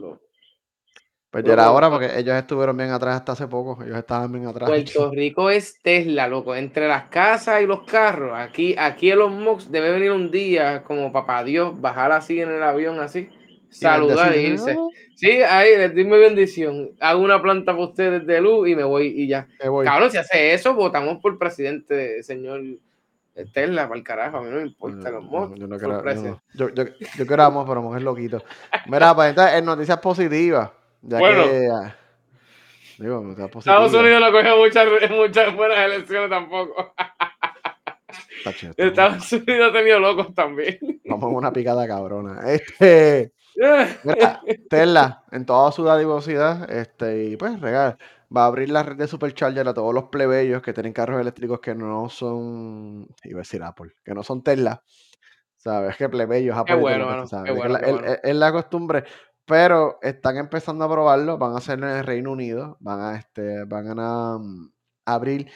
Pues ya era Loco, hora Puerto- porque ellos estuvieron bien atrás hasta hace poco. Ellos estaban bien atrás. Puerto Rico es Tesla, loco. Entre las casas y los carros. Aquí, aquí Elon Musk debe venir un día como papá Dios, bajar así en el avión así. saludar y irse. Sí, ahí les doy mi bendición. Hago una planta para ustedes de luz y me voy y ya. Cabrón, si hace eso, votamos por presidente, señor Tesla, para el carajo. A mí no me importa los mods. Yo, no quiero, yo, yo, yo, pero mujer loquito. Mira, pues entonces, en noticias positivas. Ya bueno. Que, ah, digo. Estados Unidos no coge muchas, muchas buenas elecciones tampoco. Estados Unidos ha tenido locos también. Vamos a una picada cabrona. Este. Mira, Tesla, en toda su dadivosidad, este, y pues regal, va a abrir la red de Supercharger a todos los plebeyos que tienen carros eléctricos que no son, iba a decir Apple, que no son Tesla. ¿Sabes? Que plebeyos, Apple. es, la, costumbre. Pero están empezando a probarlo, van a hacerlo en el Reino Unido, van a, este, van a, mm, abrir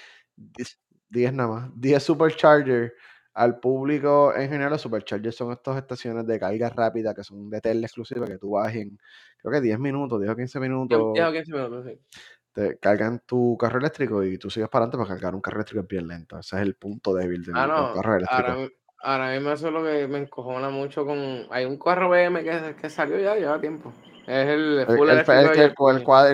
10 nada más, 10 Supercharger al público en general. Los Superchargers son estas estaciones de carga rápida que son de tele exclusiva que tú vas en, creo que 10 minutos, 10 o 15 minutos. 10 o 15 minutos, sí. Te cargan tu carro eléctrico y tú sigues para adelante para cargar un carro eléctrico es bien lento. Ese es el punto débil del, ah, carro eléctrico. Ahora, ahora, mismo eso es lo que me encojona mucho con... Hay un carro BM que, que salió ya, lleva tiempo. Es el full el, el, el,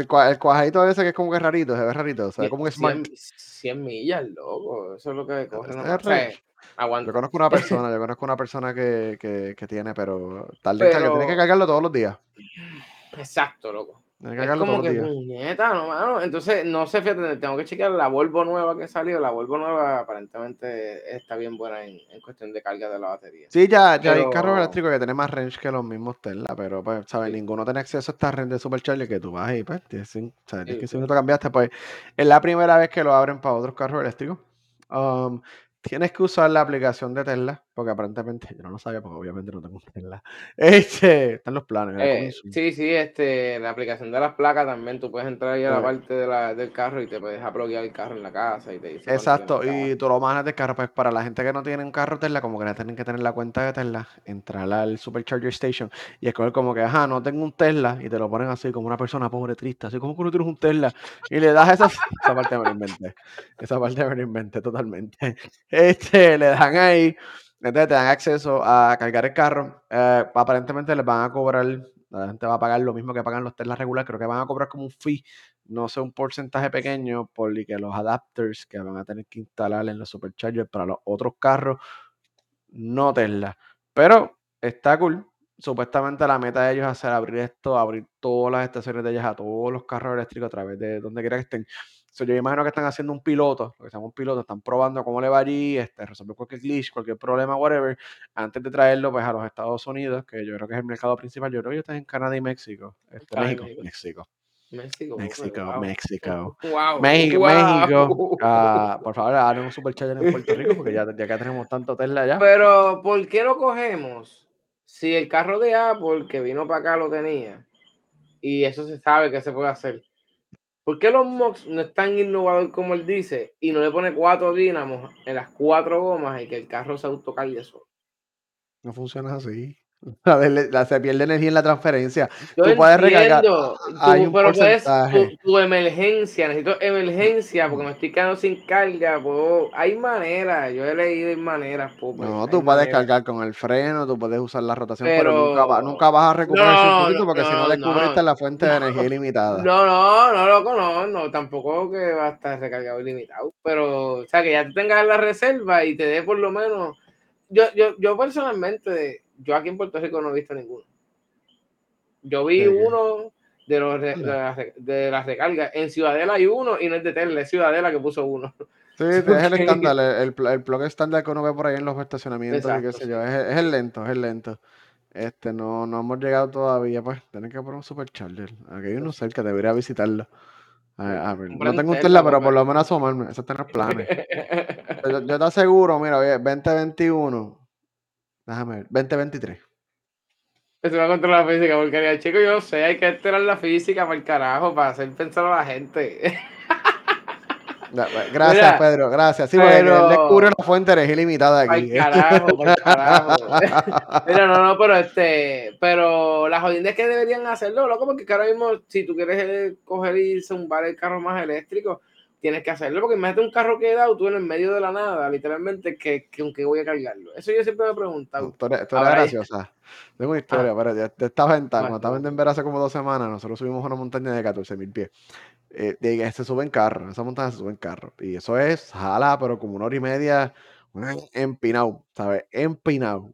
el, cuajadito ese que es como que rarito, se ve rarito, se ve como que smart. 100, millas, loco, eso es lo que coge. No, o Yo conozco una (laughs) persona, yo conozco una persona que, que, que tiene, pero tal vez que tiene que cargarlo todos los días. Exacto, loco. Es como que puñeta, no, mano. Entonces, no sé, fíjate, tengo que chequear la Volvo nueva que salió. La Volvo nueva aparentemente está bien buena en, en cuestión de carga de la batería. Sí, ya, ya hay carros eléctricos que tienen más range que los mismos Tesla, pero pues, ¿sabes? Ninguno tiene acceso a esta red de Supercharger que tú vas y pues, tienes, ¿sabes? 15 minutos cambiaste, pues es la primera vez que lo abren para otros carros eléctricos. Um, tienes que usar la aplicación de Tesla, porque aparentemente yo no lo sabía, porque obviamente no tengo Tesla. (laughs) Este, están los planes. Eh, sí, sí, este, la aplicación de las placas también, tú puedes entrar ahí a la parte de la, del carro y te puedes aploguear el carro en la casa y te dice. Exacto, y tú lo manejas de carro, pues para la gente que no tiene un carro Tesla, como que no tienen que tener la cuenta de Tesla, entrar al Supercharger Station y escoger como que, ajá, no tengo un Tesla, y te lo ponen así como una persona pobre, triste, así como que no tienes un Tesla, y le das esa, (laughs) esa parte me lo inventé, esa parte me lo inventé totalmente. (laughs) Este, le dan ahí entonces te dan acceso a cargar el carro. Eh, aparentemente les van a cobrar, la gente va a pagar lo mismo que pagan los Tesla regular. Creo que van a cobrar como un fee, no sé, un porcentaje pequeño, por que los adapters que van a tener que instalar en los superchargers para los otros carros, no Tesla. Pero está cool. Supuestamente la meta de ellos es hacer abrir esto, abrir todas las estaciones de ellos a todos los carros eléctricos a través de donde quiera que estén yo imagino que están haciendo un piloto, lo que se llama un piloto, están probando cómo le va allí, este, resolver cualquier glitch, cualquier problema, whatever, antes de traerlo pues, a los Estados Unidos, que yo creo que es el mercado principal. Yo creo que están en Canadá y México. Este, México, México. México, México, México. México, México. (laughs) Ah, por favor, hagan un superchat en Puerto Rico porque ya, ya que tenemos tanto Tesla allá. Pero, ¿por qué lo cogemos? Si el carro de Apple que vino para acá lo tenía y eso se sabe que se puede hacer. ¿Por qué los MOX no es tan innovador como él dice y no le pone cuatro dínamos en las cuatro gomas y que el carro se autocargue eso? No funciona así. (laughs) La, se pierde energía en la transferencia. Yo tú puedes recargar. Hay un pero puedes, tu, emergencia, necesito emergencia porque me estoy quedando sin carga. hay maneras, yo he leído en maneras. no, tú puedes cargar con el freno, tú puedes usar la rotación, pero, nunca, nunca, vas a recuperar el circuito porque si no descubriste la fuente de energía ilimitada. No, no, no, loco, no, no, tampoco que va a estar recargado ilimitado. Pero, o sea, que ya tú tengas la reserva y te dé por lo menos. Yo, yo, yo personalmente yo aquí en Puerto Rico no he visto ninguno. Yo vi uno de, los de, las recargas. En Ciudadela hay uno y no es de Tesla, es Ciudadela que puso uno. (laughs) Sí, es el estándar, el, el, plug estándar que uno ve por ahí en los estacionamientos y qué sé yo. Es, es, el lento, es el lento. Este, no, no hemos llegado todavía, pues, tienen que poner un supercharger. Aquí hay uno cerca, debería visitarlo. A ver, no tengo un Tesla, pero por lo menos asomarme. Eso está en los planes. (laughs) yo, yo, te aseguro, mira, 2021 Déjame ver. 2023. Eso va contra la física, porque chico, yo sé, hay que esperar la física para el carajo, para hacer pensar a la gente. Gracias, Pedro, gracias. Sí, porque él descubre una fuente de ilimitada aquí. Por carajo, por (laughs) carajo. Mira, no, no, pero este, pero las jodiendas que deberían hacerlo, loco, porque ahora mismo, si tú quieres coger y zumbar el carro más eléctrico, tienes que hacerlo, porque imagínate un carro quedado tú en el medio de la nada, literalmente, que, que aunque voy a cargarlo. Eso yo siempre me he preguntado. Eres Ahora hay- graciosa. Tengo una historia, Ah. pero ya estaba en cuando estaba en Denver hace como dos semanas, nosotros subimos una montaña de 14 mil pies. Eh, que se sube en carro, esa montaña se sube en carro. Y eso es jala, pero como una hora y media, (sniffs) empinado, ¿sabes? Empinado.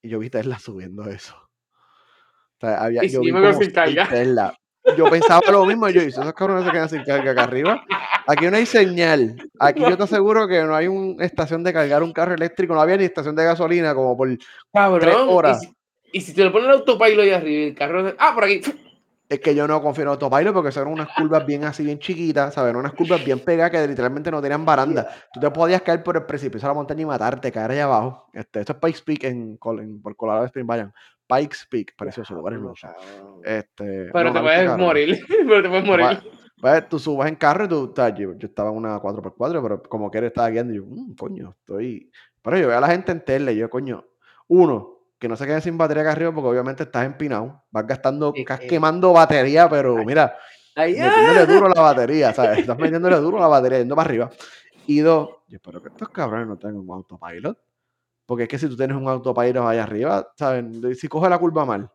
Y yo vi Tesla subiendo eso. O sea, había, Y yo vi como carga. Tesla. Yo pensaba lo mismo, yo hice, esos cabrones se quedan sin carga acá arriba. Aquí no hay señal. Aquí yo te aseguro que no hay una estación de cargar un carro eléctrico, no había ni estación de gasolina como por tres Cabrón. Y horas. si, y si te lo pones el autopilot ahí arriba y el carro. Ah, por aquí. Es que yo no confío en autopilot porque son unas curvas bien así, bien chiquitas, ¿sabes? Unas curvas bien pegadas que literalmente no tenían baranda. Tú te podías caer por el precipicio de la montaña y matarte, caer allá abajo. Este, esto es Pikes Peak en, en- por Colorado Springs, vayan. Pikes Peak, precioso, lugar hermoso. cabrón. Este, Pero no, te puedes morir. (laughs) Pero te puedes morir. Pues, pues, tú subas en carro y tú, sea, yo, yo estaba en una 4x4, pero como que él estaba guiando, y yo, "Mm, coño, estoy. Pero yo veo a la gente en Tesla y yo, coño, uno, que no se queden sin batería acá arriba porque obviamente estás empinado, vas gastando, Eh, estás eh. quemando batería, pero mira, Ahí, metiéndole ¡ah! duro a la batería, ¿sabes? Estás metiéndole duro a la batería, yendo para arriba. Y dos, yo espero que estos cabrones no tengan un autopilot. Porque es que si tú tienes un autopilot allá arriba, ¿sabes? Si coge la curva mal.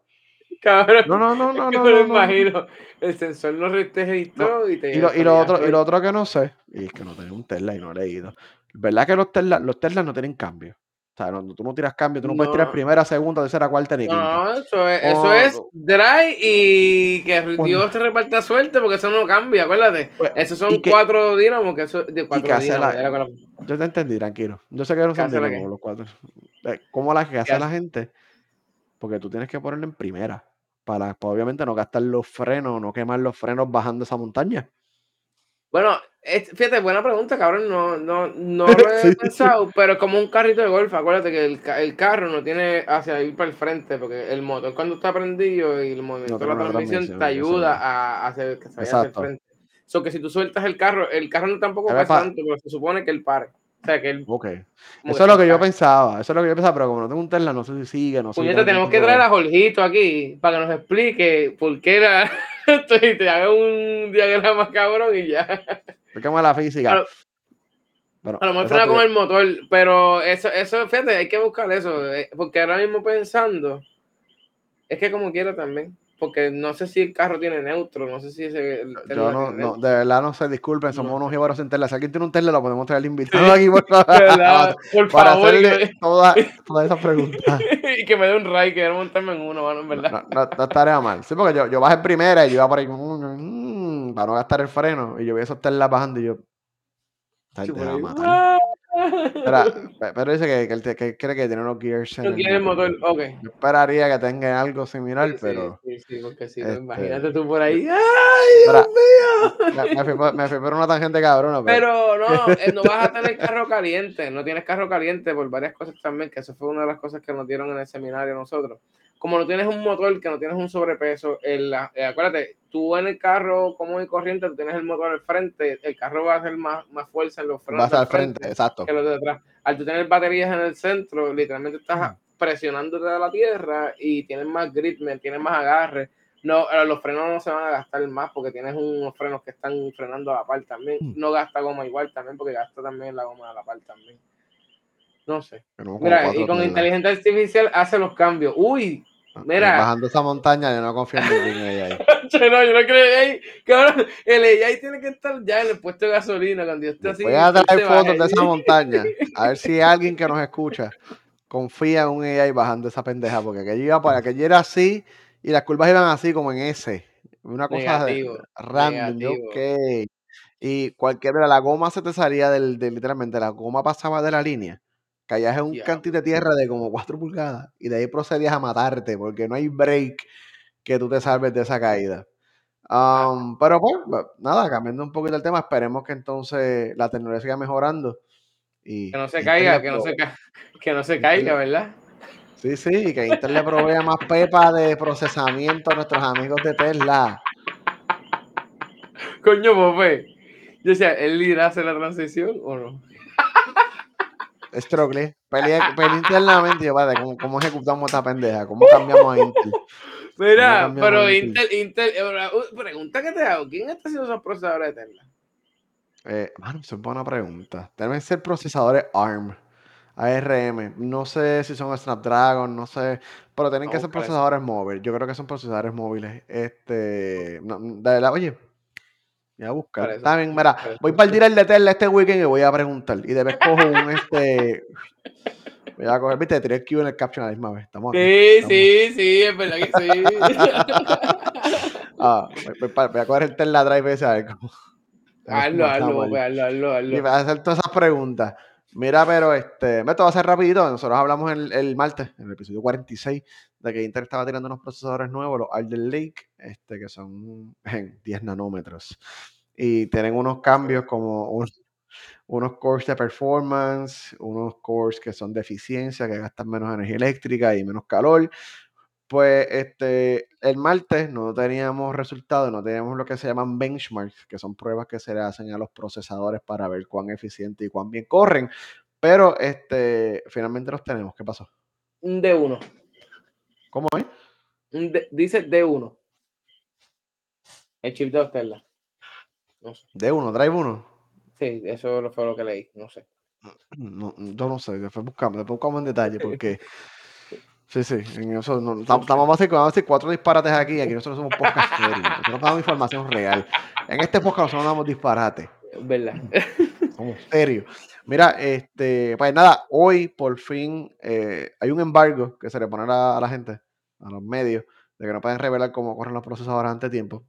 Cabrón. No, no, no, no, no, me lo no, no, no. imagino. El sensor lo registró y te Y lo, y lo otro, y lo otro que no sé, y es que no tengo un Tesla y no he leído. ¿Verdad que los Tesla, los Tesla no tienen cambio? O sea, no, tú no tiras cambio, tú no, puedes tirar primera, segunda, tercera, cuarta ni quinta. No, eso es, eso Oh, es dry y que Dios te reparta suerte porque eso no cambia, acuérdate. Pues, Esos son que- cuatro dinamos, que eso de cuatro dinamos. la- ya la- Yo te entendí, tranquilo. Yo sé que no ¿Qué son dinamos los cuatro. Eh, ¿Cómo la que hace la gente? Porque tú tienes que ponerlo en primera. Para, pues, obviamente no gastar los frenos, no quemar los frenos bajando esa montaña. Bueno, es- fíjate, buena pregunta, cabrón. No, no, no (laughs) lo he Sí. pensado, pero es como un carrito de golf. Acuérdate que el, el carro no tiene hacia ir para el frente, porque el motor cuando está prendido y el movimiento de la transmisión te ayuda a hacer que se vaya hacia el frente. So que si tú sueltas el carro, el carro no tampoco pasa pa- tanto, pero se supone que él pare. O sea, que él. Ok. Eso es lo que yo pensaba. Eso es lo que yo pensaba, pero como no tengo un Tesla, no sé si sigue, no sé si Puñeta, tenemos que traer a Jorgito aquí para que nos explique por qué era y te haga un diagrama cabrón y ya. Explícame la física. Claro. Bueno, A lo mejor con el motor, pero eso, eso, fíjate, hay que buscar eso, eh, porque ahora mismo pensando, es que como quiera también, porque no sé si el carro tiene neutro, no sé si ese, Yo no, no, de verdad no sé, disculpen, somos No unos jíbaros sin Tesla. Si alguien tiene un Tesla, lo podemos traer invitado Sí. aquí por (laughs) ¿Verdad? Por para favor, hacerle todas (laughs) todas esas preguntas. (laughs) y que me dé un ride, que quiero montarme en uno, mano, en verdad. no, no estaría mal. Sí, porque yo, yo bajé en primera y yo iba por ahí mm, mm, para no gastar el freno. Y yo vi esos Tesla bajando y yo. Sí, va a matar. (laughs) pero dice que, que, él que cree que tiene unos gears en No el quiere el motor. motor, ok. Yo esperaría que tenga algo similar, Sí, pero. sí, sí, porque si no, este, imagínate tú por ahí, ¡ay, Dios mío! me, me fui me fui por una tangente cabrona, pero. Pero no, eh, no vas a (laughs) tener carro caliente, no tienes carro caliente por varias cosas también, que eso fue una de las cosas que nos dieron en el seminario nosotros. Como no tienes un motor, que no tienes un sobrepeso, el, eh, acuérdate, tú en el carro común y corriente, tú tienes el motor al frente, el carro va a hacer más, más fuerza en los frenos Vas al frente, frente exacto. que los de detrás. Al tú tener baterías en el centro, literalmente estás presionándote a la tierra y tienes más grip, tienes más agarre. No, eh, los frenos no se van a gastar más porque tienes unos frenos que están frenando a la par también. No gasta goma igual también porque gasta también la goma a la par también. No sé. Mira, y con inteligencia artificial hace los cambios. Uy, mira. Bajando esa montaña, yo no confío en ningún AI. (laughs) yo no, yo no creo cabrón, el AI tiene que estar ya en el puesto de gasolina cuando yo esté así. Voy a traer baje. fotos de esa montaña. A ver si (laughs) alguien que nos escucha confía en un AI bajando esa pendeja. Porque aquello iba para aquello era así y las curvas iban así como en S. Una cosa de- random. Negativo. Y cualquier la goma se te salía del, de, literalmente, la goma pasaba de la línea. Caías en un Diablo. cantito de tierra de como 4 pulgadas y de ahí procedías a matarte porque no hay break que tú te salves de esa caída. Um, pero pues, nada, cambiando un poquito el tema, esperemos que entonces la tecnología siga mejorando. Y Que no se caiga, que no se, ca- (laughs) que no se caiga, ¿verdad? Sí, sí, y que Intel le provea más pepa de procesamiento a nuestros amigos de Tesla. Coño, Pope. Yo decía, ¿él irá a hacer la transición o no? Struggle, (laughs) peleé, peleé internamente yo, padre, ¿cómo, ¿cómo ejecutamos esta pendeja? ¿Cómo cambiamos a Intel? Mira, pero Intel, Intel, eh, uh, pregunta que te hago, ¿quién está haciendo esos procesadores de Tesla? Eh, mano, eso es buena pregunta. Deben ser procesadores ARM, ARM. No sé si son Snapdragon, no sé. Pero tienen que ser procesadores móviles. Yo creo que son procesadores móviles. Este. No, de verdad, oye. Voy a buscar. Eso, a mira, voy para el dealer de Tesla este weekend y voy a preguntar. Y después cojo un este. (laughs) Voy a coger, viste, tiré el Q en el caption a la misma vez. Estamos aquí. Sí, estamos- sí, sí, es verdad que sí. (laughs) Ah, voy, voy voy a coger el Tesla Drive ese a ver cómo. hazlo, hazlo, pues, hazlo, hazlo, Y hazlo. vas a hacer todas esas preguntas. Mira, pero este, esto va a ser rapidito. Nosotros hablamos el, el martes, en el episodio 46, de que Intel estaba tirando unos procesadores nuevos, los Alder Lake, este, que son (laughs) en 10 nanómetros. Y tienen unos cambios como un- unos cores de performance, unos cores que son de eficiencia, que gastan menos energía eléctrica y menos calor. Pues este, el martes no teníamos resultados, no teníamos lo que se llaman benchmarks, que son pruebas que se le hacen a los procesadores para ver cuán eficiente y cuán bien corren. Pero este, finalmente los tenemos. ¿Qué pasó? Un D1. ¿Cómo es? D- dice D1. El chip de Tesla. No sé. De uno, Drive 1. Sí, eso fue lo que leí. No sé. No, yo no sé, después buscamos, después buscamos en detalle (laughs) porque. Sí, sí, en eso no, tam- estamos vamos a decir, vamos a cuatro disparates aquí, aquí nosotros somos podcast (laughs) serios, nosotros damos información real. En este podcast nosotros no damos disparates. Es verdad. (laughs) Somos serios. Mira, este, pues nada, hoy por fin eh, hay un embargo que se le pone a la gente, a los medios, de que no pueden revelar cómo corren los procesadores antes de tiempo.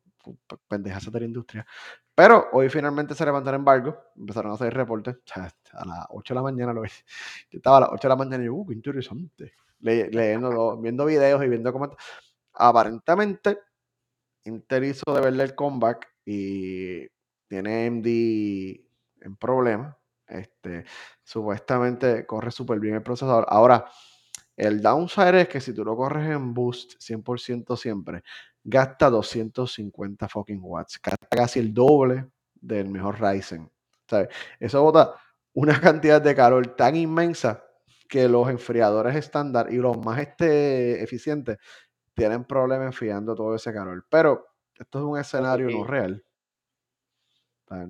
P- Pendejazo de la industria. Pero hoy finalmente se levantó el embargo, empezaron a hacer reportes. A las 8 de la mañana lo vi. (laughs) Yo estaba a las 8 de la mañana y yo, uh, qué interesante. Le- leyendo, viendo videos y viendo comentarios. Aparentemente, Intel hizo de verle el comeback y tiene AMD en problemas. Este, supuestamente corre súper bien el procesador. Ahora, el downside es que si tú lo corres en boost 100% siempre, gasta 250 fucking watts. Gasta casi el doble del mejor Ryzen. ¿sabes? Eso bota una (laughs) cantidad de calor tan inmensa que los enfriadores estándar y los más este, eficientes tienen problemas enfriando todo ese calor. Pero esto es un escenario no real.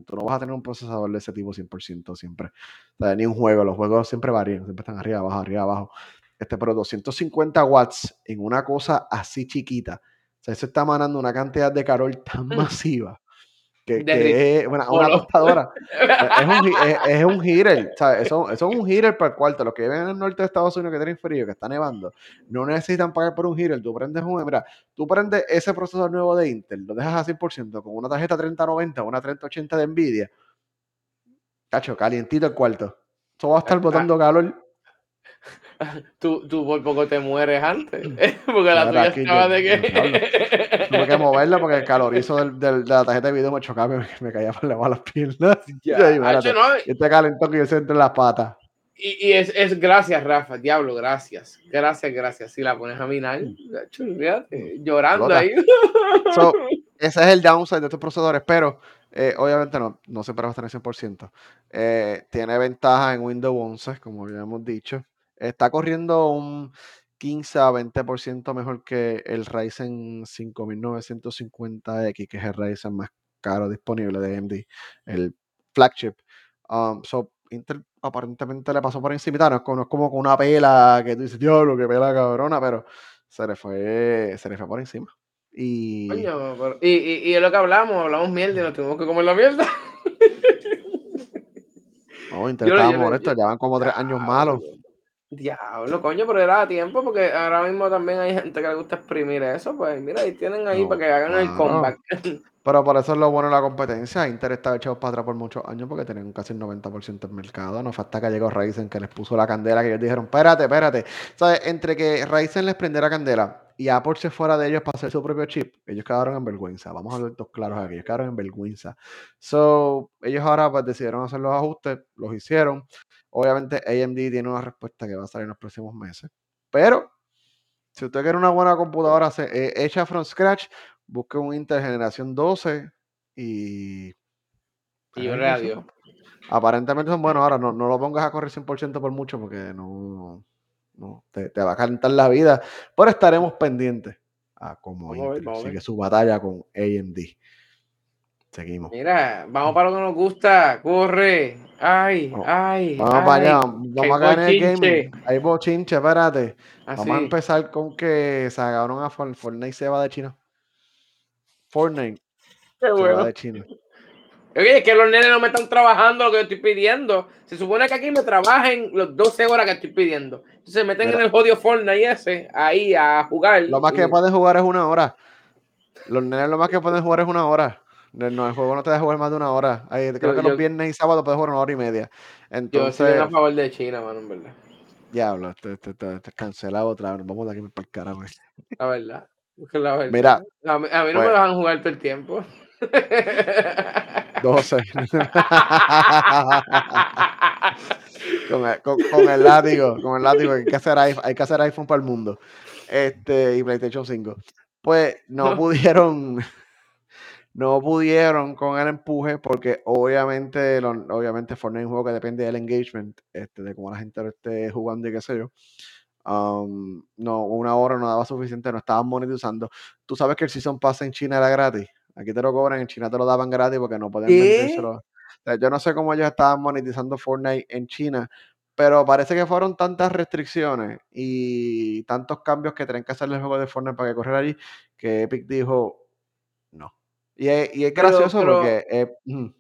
Tú no vas a tener un procesador de ese tipo 100% siempre. Ni un juego. Los juegos siempre varían. Siempre están arriba, abajo, arriba, abajo. Este, pero 250 watts en una cosa así chiquita. O sea, eso está emanando una cantidad de calor tan masiva que, es una, una tostadora. (laughs) Es un, es, es un heater, ¿sabes? Eso, eso es un heater para el cuarto. Los que viven en el norte de Estados Unidos que tienen frío, que está nevando, no necesitan pagar por un heater. Tú prendes un, mira, tú prendes ese procesador nuevo de Intel, lo dejas a 100% con una tarjeta 3090 o una 3080 de Nvidia. Cacho, calientito el cuarto. Eso va a estar botando calor. (laughs) Tú, tú por poco te mueres antes. (laughs) Porque la Ahora tuya estaba de que. (laughs) Tuve que moverla porque el calorizo del, del- de la tarjeta de video me chocaba, me, me caía por debajo de las piernas. Ya, Y no, y este calentón que yo siento en las patas. Y, y es, es gracias, Rafa, diablo, gracias. Gracias, gracias. Si la pones a minar, olvídate, llorando Explota. ahí. So, ese es el downside de estos procesadores, pero eh, obviamente no, no siempre va a estar en 100%. Eh, tiene ventaja en Windows 11, como ya hemos dicho. Está corriendo un 15 a 20% mejor que el Ryzen 5950X, que es el Ryzen más caro disponible de AMD, el flagship. Um, so, Intel aparentemente le pasó por encima. No es, como, con una pela que tú dices, diablo, que pela cabrona, pero se le fue, se le fue por encima. Y Coño, pero- y, y, y es lo que hablamos, hablamos mierda y nos tuvimos que comer la mierda. no, Intel estaba molesto, yo- llevan como tres años malos. Diablo, coño, pero era a tiempo porque ahora mismo también hay gente que le gusta exprimir eso. Pues mira, ahí tienen ahí No, para que hagan el comeback. (laughs) Pero por eso es lo bueno de la competencia. Intel estaba echado para atrás por muchos años porque tenían casi el 90% del mercado. No fue hasta que llegó Ryzen que les puso la candela que ellos dijeron, espérate, espérate. ¿Sabes? Entre que Ryzen les prendiera candela y Apple se fuera de ellos para hacer su propio chip, ellos quedaron en vergüenza. Vamos a ver estos claros aquí. Ellos quedaron en vergüenza. So, ellos ahora pues decidieron hacer los ajustes, los hicieron. Obviamente AMD tiene una respuesta que va a salir en los próximos meses. Pero si usted quiere una buena computadora eh, hecha from scratch, busque un Intel generación 12 y... Y sé. adiós. Aparentemente son buenos. Ahora, no, no lo pongas a correr 100% por mucho porque no, no te, te va a calentar la vida. Pero estaremos pendientes a cómo Intel sigue su batalla con AMD. Seguimos. Mira, vamos para lo que nos gusta. Corre. Ay, Vamos- ay. Vamos ay. para allá, vamos a caer en el gaming. Hay bochinche, espérate. Así. Vamos a empezar con que se agarraron a For- Fortnite se va de China. Fortnite Qué se bueno. va de China. Oye, es que los nenes no me están trabajando lo que yo estoy pidiendo. Se supone que aquí me trabajen los 12 horas que estoy pidiendo. Entonces se meten Mira. en el jodido Fortnite ese, ahí a jugar. Lo más que Y- pueden jugar es una hora. Los nenes lo más que pueden jugar es una hora. No, el juego no te deja jugar más de una hora. Ahí, creo Yo- que yo- los viernes y sábados puedes jugar una hora y media. Yo Entonces, estoy a favor de China, mano, en verdad. diablo, este, este, este, este, cancelado otra vez. Vamos de aquí para el carajo. La verdad. La verdad. Mira, A mí, a mí no pues- me dejan jugar todo el tiempo. 12. (laughs) con, el, con- con el látigo, con el látigo, hay que hacer iPhone, hay que hacer iPhone para el mundo. Este, y PlayStation 5. Pues no (laughs) pudieron, no pudieron con el empuje, porque obviamente, lo- obviamente Fortnite es un juego que depende del engagement, este, de cómo la gente lo esté jugando y qué sé yo. Um, no, una hora no daba suficiente, no estaban monetizando. Tú sabes que el Season Pass en China era gratis. Aquí te lo cobran, en China te lo daban gratis porque no podían vendérselo. O sea, yo no sé cómo ellos estaban monetizando Fortnite en China, pero parece que fueron tantas restricciones y tantos cambios que tenían que hacerle el juego de Fortnite para que corriera allí, que Epic dijo. Y es, y es Pero- gracioso pero- porque eh, ujú.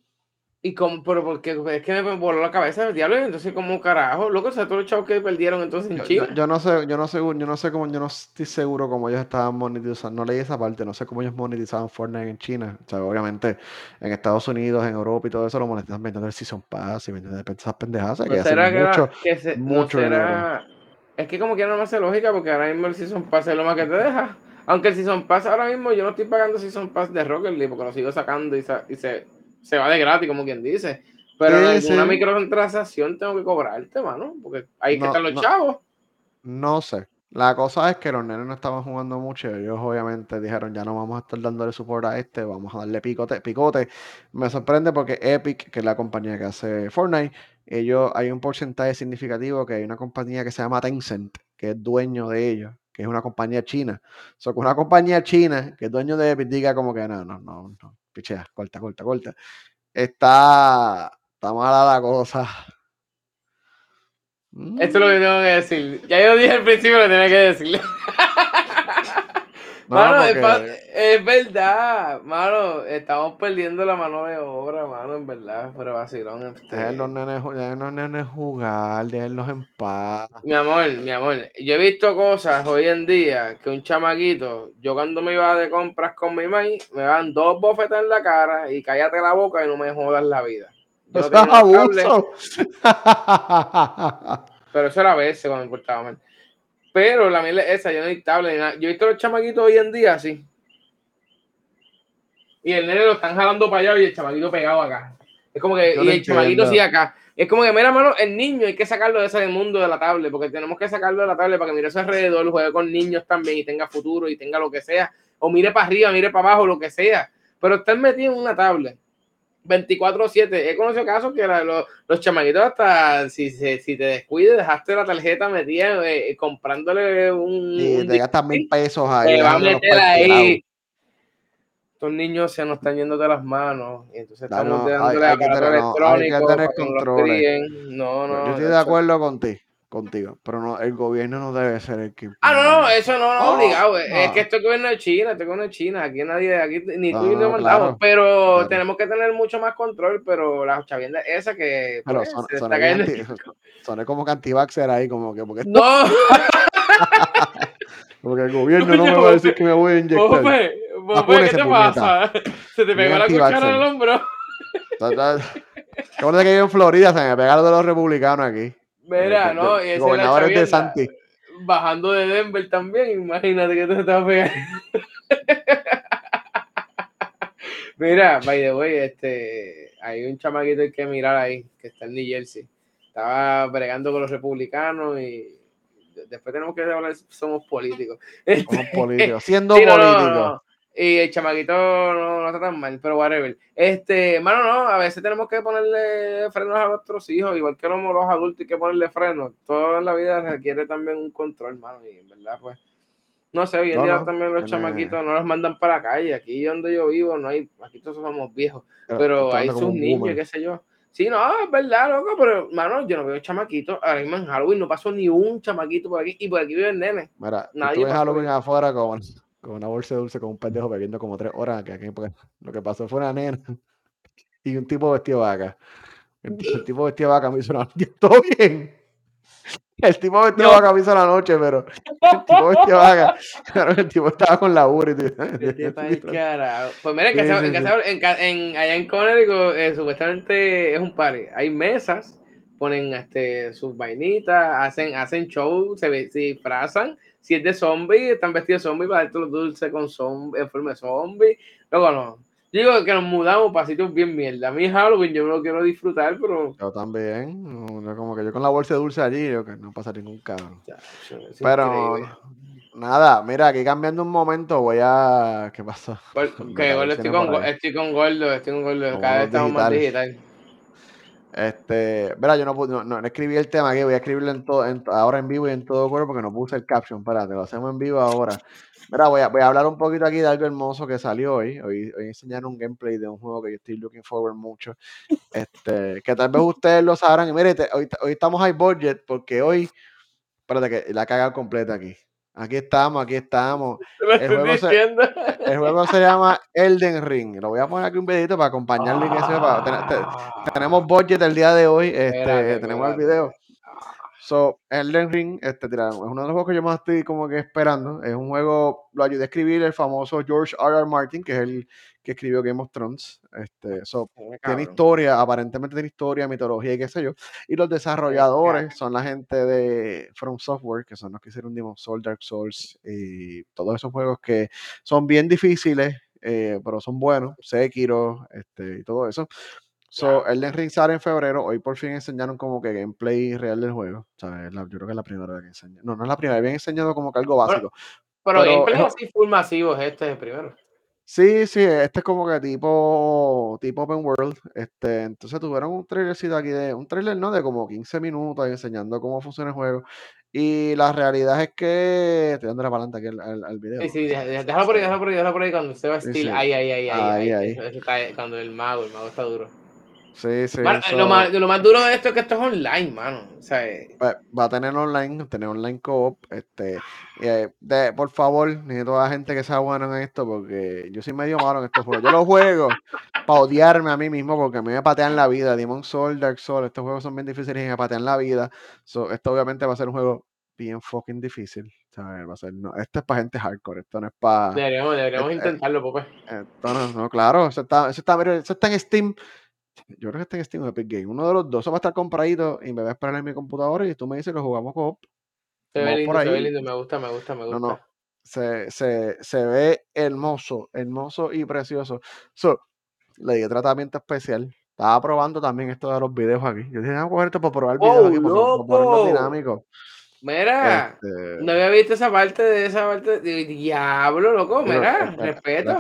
Y como, pero porque es que me voló la cabeza el diablo, entonces como carajo, loco, o sea, todos los chavos que perdieron entonces en Yo, China. yo- yo no sé, yo no sé, yo no sé cómo, yo no estoy seguro cómo ellos estaban monetizando, no leí esa parte, no sé cómo ellos monetizaban Fortnite en China. O sea, obviamente en Estados Unidos, en Europa y todo eso lo monetizan vendiendo el Season Pass y vendiendo esas pendejadas, que ¿No hacen será que, era- mucho. que se- no mucho será- Es que como que no me hace lógica porque ahora mismo el Season Pass es lo más que te deja. Aunque el Season Pass ahora mismo yo no estoy pagando Season Pass de Rocket League porque lo sigo sacando y, sa- y se, se va de gratis, como quien dice. Pero en Sí, alguna sí. microtransacción tengo que cobrarte, mano, porque ahí que están los no. chavos. No sé. La cosa es que los nenes no estaban jugando mucho. Ellos obviamente dijeron, ya no vamos a estar dándole support a este, vamos a darle picote, picote. Me sorprende porque Epic, que es la compañía que hace Fortnite, ellos hay un porcentaje significativo que hay una compañía que se llama Tencent, que es dueño de ellos, que es una compañía china. O sea, que una compañía china que es dueño de Epic diga como que no, no, no, no, pichea, corta, corta, corta. Está, está mala la cosa. Esto es lo que tengo que decir. Ya yo dije al principio lo que tenía que decir. (laughs) No, mano, es, porque- pa- es verdad, mano, estamos perdiendo la mano de obra, mano, en verdad, pero vacilón. este. Dejen los nenes, dejen los nenes jugar, déjenlos en paz. Mi amor, mi amor, yo he visto cosas hoy en día que un chamaquito, yo cuando me iba de compras con mi maíz, me dan dos bofetas en la cara y cállate la boca y no me jodas la vida. Yo no tenía abuso. (laughs) pero eso era a veces cuando me portaba mal. Pero la mierda es esa, yo no hay tablet ni nada. Yo he visto los chamaquitos hoy en día así. Y el nene lo están jalando para allá y el chamaquito pegado acá. Es como que, y el chamaquito sigue acá. Es como que, mira, mano, el niño hay que sacarlo de ese mundo de la tablet, porque tenemos que sacarlo de la tablet para que mire a su alrededor, juegue con niños también y tenga futuro y tenga lo que sea. O mire para arriba, mire para abajo, lo que sea. Pero estar metido en una tablet 24-7. He conocido casos que la- los, los chamaquitos hasta si, se- si te descuides, dejaste la tarjeta metida eh, comprándole un... Un te gastas mil pesos ahí. te va a meter ahí. Estos niños se nos están yendo de las manos. Y entonces estamos no, dándole aparato tener- no, hay que electrónico tener no controles. No, no. Yo estoy de eso- acuerdo contigo, contigo, pero no, el gobierno no debe ser el que. Ah, no, no, eso no, no, No, obligado. Es no. que esto es gobierno de China, esto es gobierno de China. Aquí nadie, aquí ni No, tú ni yo no, mandamos. claro, pero claro. tenemos que tener mucho más control. Pero la chavienda esa que Pero pues, son, se son está cayendo. soné como que anti-vaxxer ahí, como que porque, No, (laughs) porque el gobierno no me va a decir que me voy a inyectar. Vacúnese, ¿qué te puñeta. pasa? Se te pegó la cuchara en el hombro. Como de que yo en Florida se me pegaron de los republicanos aquí. Mira, Eh, no, y esa es gobernadores de. Santi. Bajando de Denver también, imagínate que te estaba pegando. (laughs) Mira, by the way, este, hay un chamaquito hay que mirar ahí, que está en New Jersey. Estaba bregando con los republicanos y de- después tenemos que hablar, somos políticos. Este, Somos (laughs) políticos. Siendo Sí, no, no, políticos. no, no. Y el chamaquito no, no está tan mal, pero whatever. Este, mano, no, a veces tenemos que ponerle frenos a nuestros hijos, igual que los, los adultos hay que ponerle frenos. Todo en la vida requiere también un control, mano, y en verdad, pues, No sé, hoy en No, día no, también los chamaquitos no los mandan para la calle. Aquí donde yo vivo, no hay, aquí todos somos viejos, Pero pero hay sus como niños, qué sé yo. Sí, no, es verdad, loco, pero, mano, yo no veo chamaquitos. Ahora mismo en Halloween no pasó ni un chamaquito por aquí, y por aquí vive el nene. Mira, tú Nadie en pasó Halloween afuera con, con una bolsa de dulce con un pendejo bebiendo como tres horas. Que aquí, porque lo que pasó fue una nena (laughs) y un tipo vestido de vaca. El, el tipo vestido de vaca me hizo una noche. (laughs) Todo bien. El tipo vestido No. vaca me hizo la noche, pero el tipo vestido vaca, (laughs) claro, el tipo estaba con la ura y. Pues mira, en, casa- sí, en, sí. casa- en ca- en- allá en Connecticut, eh, supuestamente es un party. Hay mesas, ponen este, sus vainitas, hacen, hacen show, se disfrazan. Si es de zombie, están vestidos de zombie para darte los dulces con zombie, en forma de zombie. Luego no. Yo digo que nos mudamos para sitios bien mierda. A mí Halloween yo me lo quiero disfrutar, pero. Yo también. no, no, como que yo con la bolsa de dulce allí, yo que no pasa ningún cabrón. ya, Pero increíble. nada, mira, aquí cambiando un momento voy a. ¿Qué pasó? (laughs) Estoy, con, estoy con gordo, estoy con gordo. Cada vez estamos más digital. Este, mira, yo no, no, no, escribí el tema aquí, voy a escribirlo en todo, en, ahora en vivo y en todo cuerpo porque no puse el caption. Espérate, lo hacemos en vivo ahora. Mira, voy a, voy a hablar un poquito aquí de algo hermoso que salió hoy. Hoy, hoy enseñaron un gameplay de un juego que yo estoy looking forward mucho. Este, que tal vez ustedes lo sabrán. Y mire, hoy, hoy estamos high budget porque hoy, espérate que la he cagado completa aquí. Aquí estamos, aquí estamos. (laughs) El estoy juego se-. (laughs) El juego se llama Elden Ring. Lo voy a poner aquí un videito para acompañarlo y que sepa. Ten- te- Ah. tenemos budget el día de hoy. Este, Espérate, tenemos el video. So, Elden Ring, este, tira, es uno de los juegos que yo más estoy como que esperando. Es un juego, lo ayudé a escribir el famoso George R. R. Martin, que es el que escribió Game of Thrones. Este, so, Qué tiene cabrón. historia, aparentemente tiene historia, mitología y qué sé yo. Y los desarrolladores son la gente de From Software, que son los que hicieron Demon Souls, Dark Souls y todos esos juegos que son bien difíciles, eh, pero son buenos. Sekiro, este, y todo eso. So. Elden Ring sale en febrero. Hoy por fin enseñaron como que gameplay real del juego. ¿sabes? La- yo creo que es la primera vez que enseñan. No, no es la primera. Habían enseñado como que algo básico. Pero, Pero gameplay es- así full masivo es este primero. Sí, sí, este es como que tipo, tipo open world. Este, entonces tuvieron un trailercito aquí de, un trailer, ¿no? De como 15 minutos enseñando cómo funciona el juego. Y la realidad es que, estoy dando la palanta aquí al, al- al video. Sí, sí, déjalo por ahí, déjalo por ahí, déjalo por ahí cuando se va Sí, Steel. sí. Ahí, ahí, ahí, ahí, Ahí, ahí. cuando el mago, el mago está duro. Sí, sí. So, lo, más, lo más duro de esto es que esto es online, mano. O sea, eh, pues, va a tener online, tener online co-op. Este, eh, de, por favor, necesito a la gente que sea buena en esto porque yo soy medio malo en estos juegos. Yo los juego para odiarme a mí mismo porque a mí me patean la vida. Demon Soul, Dark Soul, estos juegos son bien difíciles y me patean la vida. So, esto obviamente va a ser un juego bien fucking difícil. ¿sabes? Va a ser, no, esto es para gente hardcore, esto no es para... deberíamos, deberíamos eh, intentarlo, Pope. Esto no, no, claro, eso está, eso está, eso está en Steam. Yo creo que está en Steam o Epic Game. Uno de los dos. Eso va a estar compradito y me va a esperar en mi computadora y tú me dices que jugamos co-op. Se ve lindo, por se ve ahí. lindo, me gusta, me gusta, me No, gusta. no. Se, se, se ve hermoso, hermoso y precioso. So, le di tratamiento especial. Estaba probando también esto de los videos aquí. Yo dije, vamos a coger esto para probar videos ¡Oh, aquí, para, para ponerlo dinámico. Mira, Este, no había visto esa parte de esa parte. de- Diablo, loco, mira, respeto.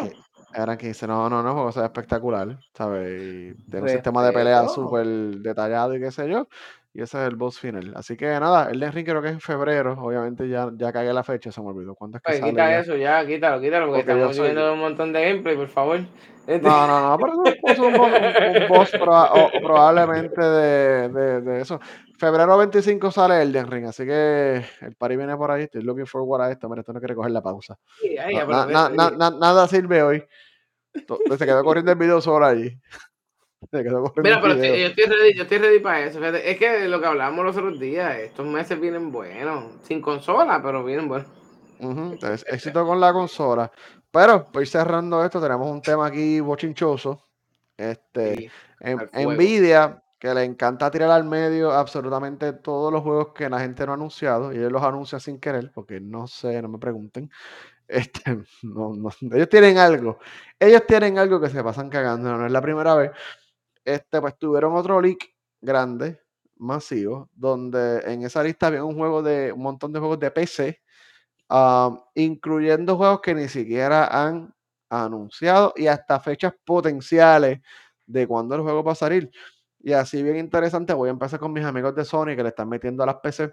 Era que dice, no, no, no, el juego se ve espectacular, ¿sabes? Y tiene un sistema de pelea súper detallado y qué sé yo. Y ese es el boss final. Así que nada, el Ring creo que es en febrero. Obviamente ya, ya cagué la fecha, se me olvidó. ¿Cuándo es que Pues sale quita ya? eso, ya, quítalo, quítalo, porque, Porque estamos soy- viendo un montón de gameplay, por favor. No, no, no, pero ser un boss, un, boss proba- o- o probablemente de, de, de eso. Febrero 25 sale Elden Ring, así que el party viene por ahí. Estoy looking forward a esto. Mira, esto no quiere coger la pausa. Sí, ay, No, na- na- oye, na- nada sirve hoy. Se quedó corriendo el video solo corriendo Mira, pero estoy, yo, estoy ready, yo estoy ready para eso. fíjate. Es que lo que hablamos los otros días, estos meses vienen buenos. Sin consola, pero vienen buenos. Entonces, éxito con la consola. Pero, ir cerrando esto, tenemos un tema aquí bochinchoso. Este, Sí, en-. Nvidia, que le encanta tirar al medio absolutamente todos los juegos que la gente no ha anunciado, y ellos los anuncia sin querer, porque no sé, no me pregunten. Este, (laughs) no, no, ellos tienen algo. Ellos tienen algo que se pasan cagando, no es la primera vez. Este, pues tuvieron otro leak grande, masivo, donde en esa lista había un juego de un montón de juegos de PC, incluyendo juegos que ni siquiera han anunciado y hasta fechas potenciales de cuándo el juego va a salir. Y así bien interesante, voy a empezar con mis amigos de Sony que le están metiendo a las PC.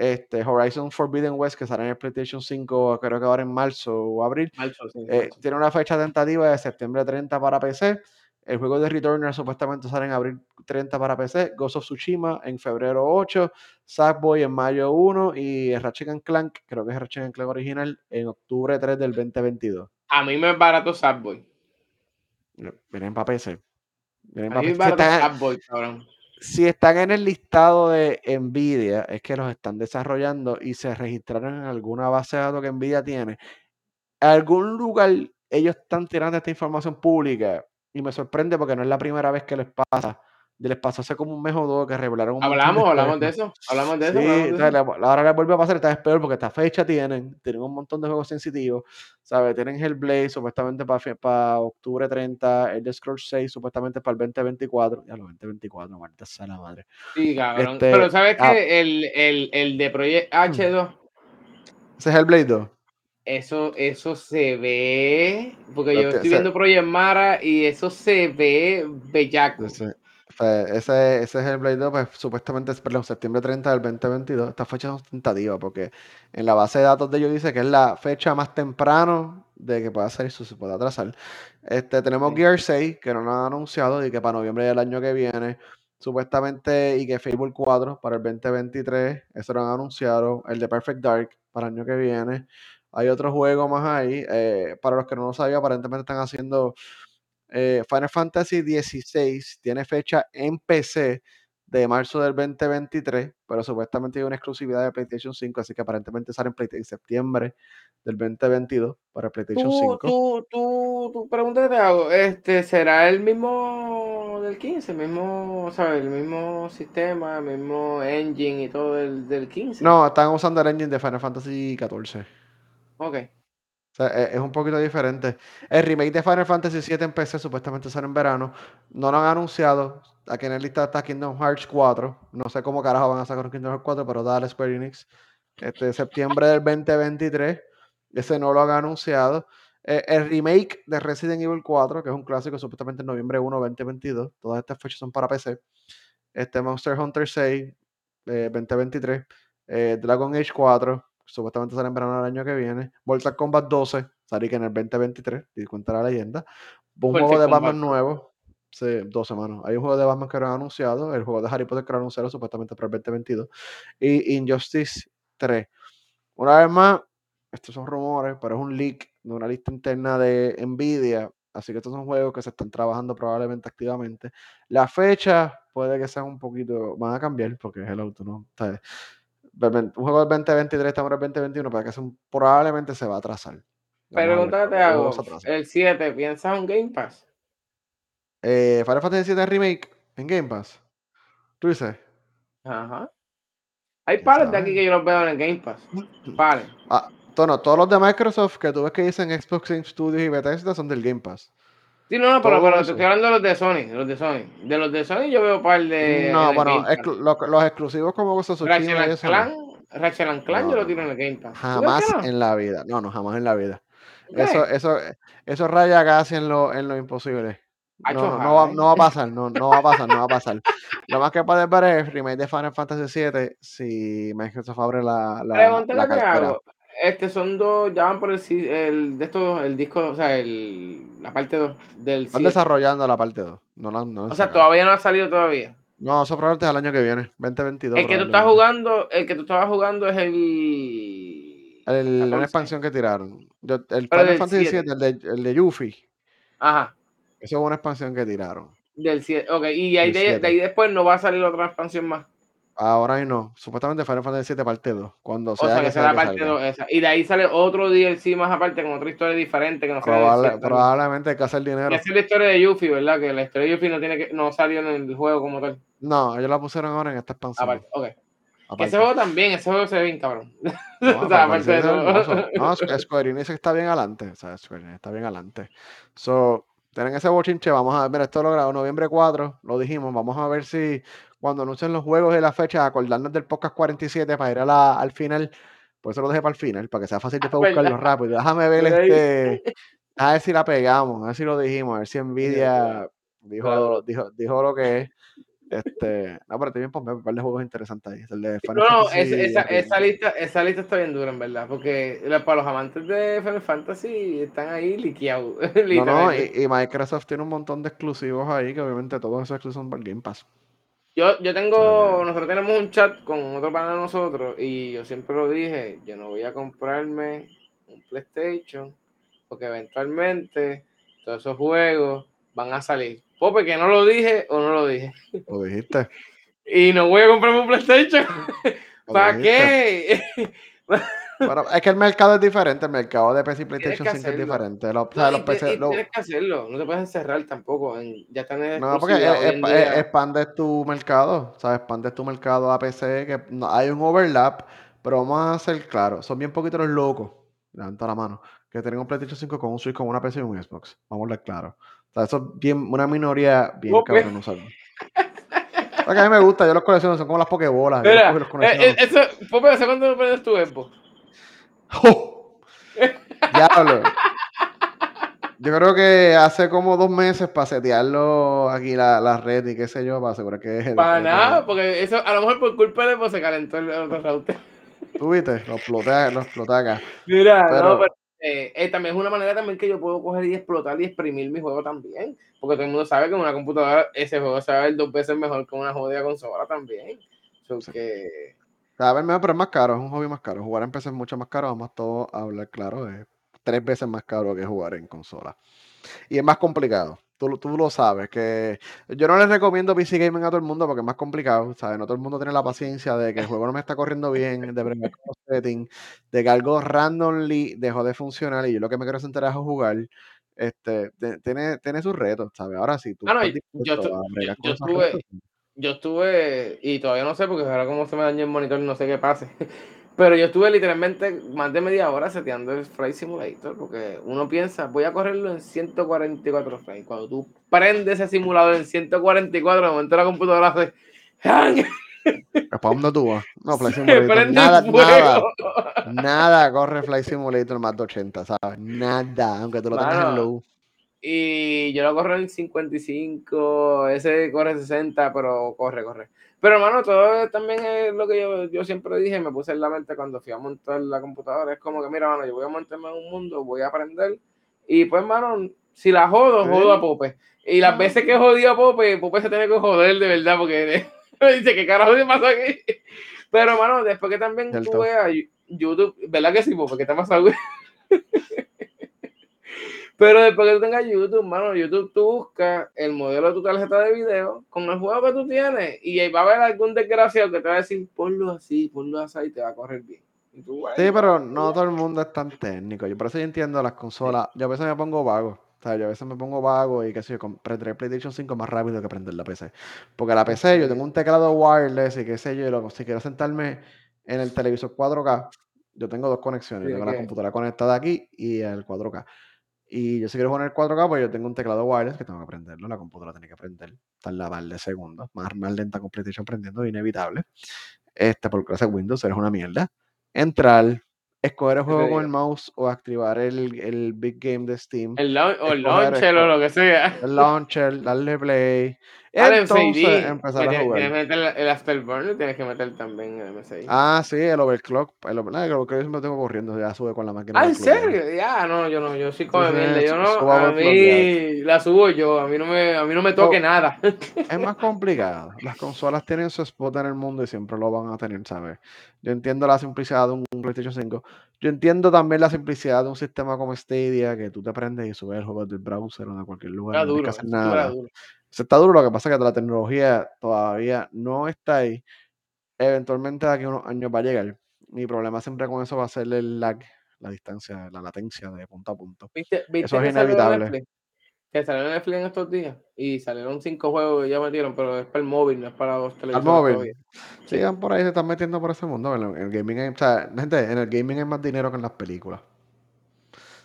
Este, Horizon Forbidden West, que sale en el PlayStation 5, creo que ahora en marzo o abril. Marzo, sí, eh, marzo. tiene una fecha tentativa de septiembre 30 para PC. El juego de Returner supuestamente sale en abril 30 para PC. Ghost of Tsushima en febrero 8. Sackboy en mayo 1. Y Ratchet Clank, creo que es Ratchet Clank original, en octubre 3 del 2022. A mí me es barato Sackboy. Vienen para PC. Vienen A para PC. es Si barato están, Sackboy, cabrón. Si están en el listado de Nvidia, es que los están desarrollando y se registraron en alguna base de datos que Nvidia tiene. algún lugar ellos están tirando esta información pública y me sorprende porque no es la primera vez que les pasa. Les pasó hace como un mes o dos que revelaron un de Hablamos, hablamos de eso. Hablamos de eso. Sí, hablamos de eso. la- ahora les vuelve a pasar, esta vez peor porque esta fecha tienen, tienen un montón de juegos sensitivos, ¿sabes? Tienen Hellblade supuestamente para, para octubre 30, el de Scrolls 6 supuestamente para el 2024, ya lo 2024, maldita sea la madre. Sí, cabrón. Este, Pero ¿sabes ah. qué? El, el, el de Project H2, Ese es Hellblade 2. eso, eso se ve. Porque yo que estoy viendo Project Mara y eso se ve bellaco. Ese, pues, ese, ese es el Blade 2, pues supuestamente es perdón, septiembre 30 del 2022. Esta fecha es tentativa porque en la base de datos de ellos dice que es la fecha más temprano de que pueda salir, eso se puede atrasar. Este, tenemos Sí. Gear 6, que no lo han anunciado y que para noviembre del año que viene, supuestamente, y que Fable 4 para el 2023, eso lo han anunciado. El de Perfect Dark para el año que viene. Hay otro juego más ahí. eh, para los que no lo sabían, aparentemente están haciendo eh, Final Fantasy XVI tiene fecha en PC de marzo del 2023, pero supuestamente hay una exclusividad de PlayStation 5, así que aparentemente sale en, Play- en septiembre del 2022 para PlayStation Tú, 5. tú, tú, tú, pregunta que te hago, este, ¿será el mismo del 15? El mismo, ¿sabes? El mismo sistema, el mismo engine y todo del, del 15. No, están usando el engine de Final Fantasy XIV. Ok. E- es un poquito diferente. El remake de Final Fantasy VII en PC supuestamente sale en verano. No lo han anunciado. Aquí en el lista está Kingdom Hearts 4. No sé cómo carajo van a sacar Kingdom Hearts 4, pero dale Square Enix. Este septiembre del 2023. Ese no lo han anunciado. Eh, el remake de Resident Evil 4, que es un clásico, supuestamente en noviembre 1, 2022. Todas estas fechas son para PC. Este Monster Hunter 6, eh, 2023. Eh, Dragon Age 4, supuestamente sale en verano del año que viene. Mortal Kombat 12, sale que en el 2023, y cuenta la leyenda. Un juego de. Batman nuevo. Sí, dos semanas. Hay un juego de Batman que lo han anunciado. El juego de Harry Potter que lo han anunciado supuestamente para el 2022. Y Injustice 3. Una vez más, estos son rumores, pero es un leak de una lista interna de Nvidia. Así que estos son juegos que se están trabajando probablemente activamente. La fecha puede que sea un poquito, van a cambiar porque es el auto, ¿no? Un juego del 2023, estamos en el 2021, para que probablemente se va a atrasar. Pregunta te pero hago, el 7, ¿piensas un Game Pass? Eh, Final Fantasy VII Remake en Game Pass. ¿Tú dices? Ajá. Hay ¿Quién pares de aquí que yo los veo en el Game Pass. (laughs) Pares. Ah, tono, todos los de Microsoft que tú ves que dicen Xbox Game Studios y Bethesda son del Game Pass. Sí, no, no, pero, pero te estoy hablando de los de Sony, de los de Sony. De los de Sony yo veo par de. no, bueno, Game Pass. exclu- lo- los exclusivos como Tsushima Ratchet. Clank, Ratchet and Clank No, yo lo tiro en el Game Pass. ¿Tú crees Jamás no? en la vida. No, no, jamás en la vida. Eso, eso, eso raya casi en lo, en lo imposible. No, va, no va a pasar, no, no va a pasar, no va a pasar. Lo más que puedes ver es el remake de Final Fantasy VII si Microsoft abre la, la, la cartera. hago. Este son dos, ya van por el, el de estos, el disco, o sea, el, la parte 2 del Están 7. desarrollando la parte 2. No, la- no la O sea, sacado. todavía no ha salido todavía. No, eso probablemente es el año que viene, 2022. El que tú estás jugando, el que tú estabas jugando es el. El, una 14. expansión que tiraron. Yo- el Final Fantasy 7. VII, el de, el de Yuffie. Ajá, Eso es una expansión que tiraron. del 7. Ok, y ahí de, 7. de ahí después no va a salir otra expansión más. Ahora y no. Supuestamente Final Fantasy VII parte 2. Cuando O sea, sea, que que sea que parte salga. 2 esa. Y de ahí sale otro DLC más aparte con otra historia diferente que no sea Probable- 7. probablemente hay que hacer dinero. Y esa es la historia de Yuffie, ¿verdad? Que la historia de Yuffie no, tiene que, no salió en el juego como tal. No, ellos la pusieron ahora en esta expansión. Aparte, ok. Aparte. ese juego también, ese juego se ve bien cabrón. No, (laughs) o sea, aparte de eso. No, Squ- Square Enix está bien adelante. O sea, Square Enix está bien adelante. So, tienen ese bochinche. Vamos a ver, mira, esto lo grabó noviembre 4, lo dijimos. Vamos a ver si cuando anuncien los juegos y la fecha, acordarnos del podcast 47 para ir a la- al final. Por eso lo dejé para el final, para que sea fácil después ¿Verdad? buscarlo rápido. Déjame ver este. A ver si la pegamos, a ver si lo dijimos, a ver si Nvidia dijo, Claro. dijo, dijo lo que es. Este, no, pero estoy bien un par de juegos interesantes ahí. El de Final No, no, es- esa, lista, esa lista está bien dura, en verdad, porque la- para los amantes de Final Fantasy están ahí liqueados. (laughs) No, no, y, y Microsoft tiene un montón de exclusivos ahí, que obviamente todos esos exclusivos son para el Game Pass. Yo, yo tengo, Sí. nosotros tenemos un chat con otro pana de nosotros y yo siempre lo dije, yo no voy a comprarme un PlayStation porque eventualmente todos esos juegos van a salir. Pope, que no lo dije o no lo dije. Lo dijiste. (laughs) Y no voy a comprarme un PlayStation. (laughs) ¿Para qué? (laughs) Pero es que el mercado es diferente, el mercado de PC y PlayStation que 5 es diferente. Los, o No, sea, los PC, y tienes que hacerlo, no te puedes encerrar tampoco. En, ya están en no, porque es- en es- día. expandes tu mercado, o sea, expandes tu mercado a PC, que no, hay un overlap, pero vamos a ser claros, son bien poquitos los locos, levanta la mano, que tienen un PlayStation 5 con un Switch, con una PC y un Xbox, vamos a hablar claro. O sea, eso es bien, una minoría bien Pope. cabrón usarlo. Porque a mí me gusta, yo los colecciono, son como las pokebolas, yo Mira, cojo y los eh, eh, eso, Pope, ¿hace cuándo prendes tu Xbox? ¡Oh! (laughs) Diablo. Yo creo que hace como dos meses para setearlo aquí la, la red y qué sé yo, para asegurar que es Para nada, porque eso a lo mejor por culpa de pues se calentó el otro router. Tú viste, lo exploté, lo exploté acá. Mira, Pero- no, pero eh, eh, también es una manera también que yo puedo coger y explotar y exprimir mi juego también. Porque todo el mundo sabe que en una computadora ese juego se va a ver dos veces mejor que una jodida consola también. So Sí. que, A ver, pero es más caro, es un hobby más caro. Jugar en PC es mucho más caro, vamos todos a hablar claro, es tres veces más caro que jugar en consola. Y es más complicado. Tú, lo- tú lo sabes, que yo no les recomiendo PC Gaming a todo el mundo porque es más complicado, ¿sabes? No todo el mundo tiene la paciencia de que el juego no me está corriendo bien, de bregar con los settings, de que algo randomly dejó de funcionar y yo lo que me quiero sentar es a jugar. Este, te- tiene, tiene sus retos, ¿sabes? Ahora sí, tú Ah, yo- yo yo- con yo estuve- y todavía no sé porque ahora como se me dañó el monitor no sé qué pase, (laughs) pero yo estuve literalmente más de media hora seteando el Flight Simulator porque uno piensa, voy a correrlo en 144 frames. Cuando tú prendes ese simulador en 144, de momento la computadora hace. ¿Para dónde tú vas? No, Flight (laughs) Simulator, nada, nada, nada corre Flight Simulator más de 80, ¿sabes? Nada, aunque tú lo tengas en low. Y yo lo corro en 55, ese corre 60, pero corre, corre. Pero hermano, todo también es lo que yo, yo siempre dije, me puse en la mente cuando fui a montar la computadora. Es como que, mira, mano, yo voy a montarme en un mundo, voy a aprender. Y pues, hermano, si la jodo, jodo a Pope. Y las veces que jodido a Pope, Pope se tiene que joder de verdad, porque (laughs) me dice, ¿qué carajo te pasó aquí? Pero, hermano, después que también tú veas YouTube, ¿verdad que sí, Pope? ¿Qué te ha pasado? güey? (laughs) Pero después que tú tengas YouTube, mano, YouTube tú buscas el modelo de tu tarjeta de video con el juego que tú tienes y ahí va a haber algún desgraciado que te va a decir, ponlo así, ponlo así y te va a correr bien. Y tú, Sí, "Ay, pero no todo el mundo es tan técnico. Yo por eso yo entiendo las consolas. Yo a veces me pongo vago. O sea, yo a veces me pongo vago y qué sé yo, prender PlayStation 5 más rápido que prender la PC. Porque la PC, yo tengo un teclado wireless y qué sé yo, y luego, si quiero sentarme en el televisor 4K, yo tengo dos conexiones. Yo tengo la computadora conectada aquí y el 4K. Y yo si quiero poner el 4K, pues yo tengo un teclado wireless que tengo que prenderlo. La computadora tiene que prender. Tarda par de segundos. Más, más lenta con PlayStation prendiendo, inevitable. Este, gracias a Windows eres una mierda. Entrar, escoger el ¿Qué te juego con el mouse o activar el, el Big Game de Steam. El, o el launcher o lo que sea. El launcher, darle play. Entonces 6D. empezar que a tienes- jugar. Tienes que meter el Afterburner, tienes que meter también el MSI. Ah, sí, el overclock. El, over- no, el overclock yo siempre tengo corriendo, ya sube con la máquina. Ah, ¿en overclock. serio? Ya, no, yo no, yo sí sí, mierda. Yo no, a overclock, mí la subo yo, a mí no me, a mí no me toque Oh. nada. Es más complicado. Las consolas tienen su spot en el mundo y siempre lo van a tener, ¿sabes? Yo entiendo la simplicidad de un PlayStation 5. Yo entiendo también la simplicidad de un sistema como Stadia, que tú te prendes y subes el juego del browser o de cualquier lugar. No duro, que hacer nada. duro. Eso está duro, lo que pasa es que la tecnología todavía no está ahí. Eventualmente de aquí a unos años va a llegar. Mi problema siempre con eso va a ser el lag, la distancia, la latencia de punto a punto. ¿Viste, viste Eso es inevitable. Que salió Netflix en estos días y salieron cinco juegos y ya metieron, pero es para el móvil, no es para los Al televisores móvil. todavía. Sí, por ahí se están metiendo por ese mundo. En el, en el gaming hay, o sea, gente, en el gaming hay más dinero que en las películas.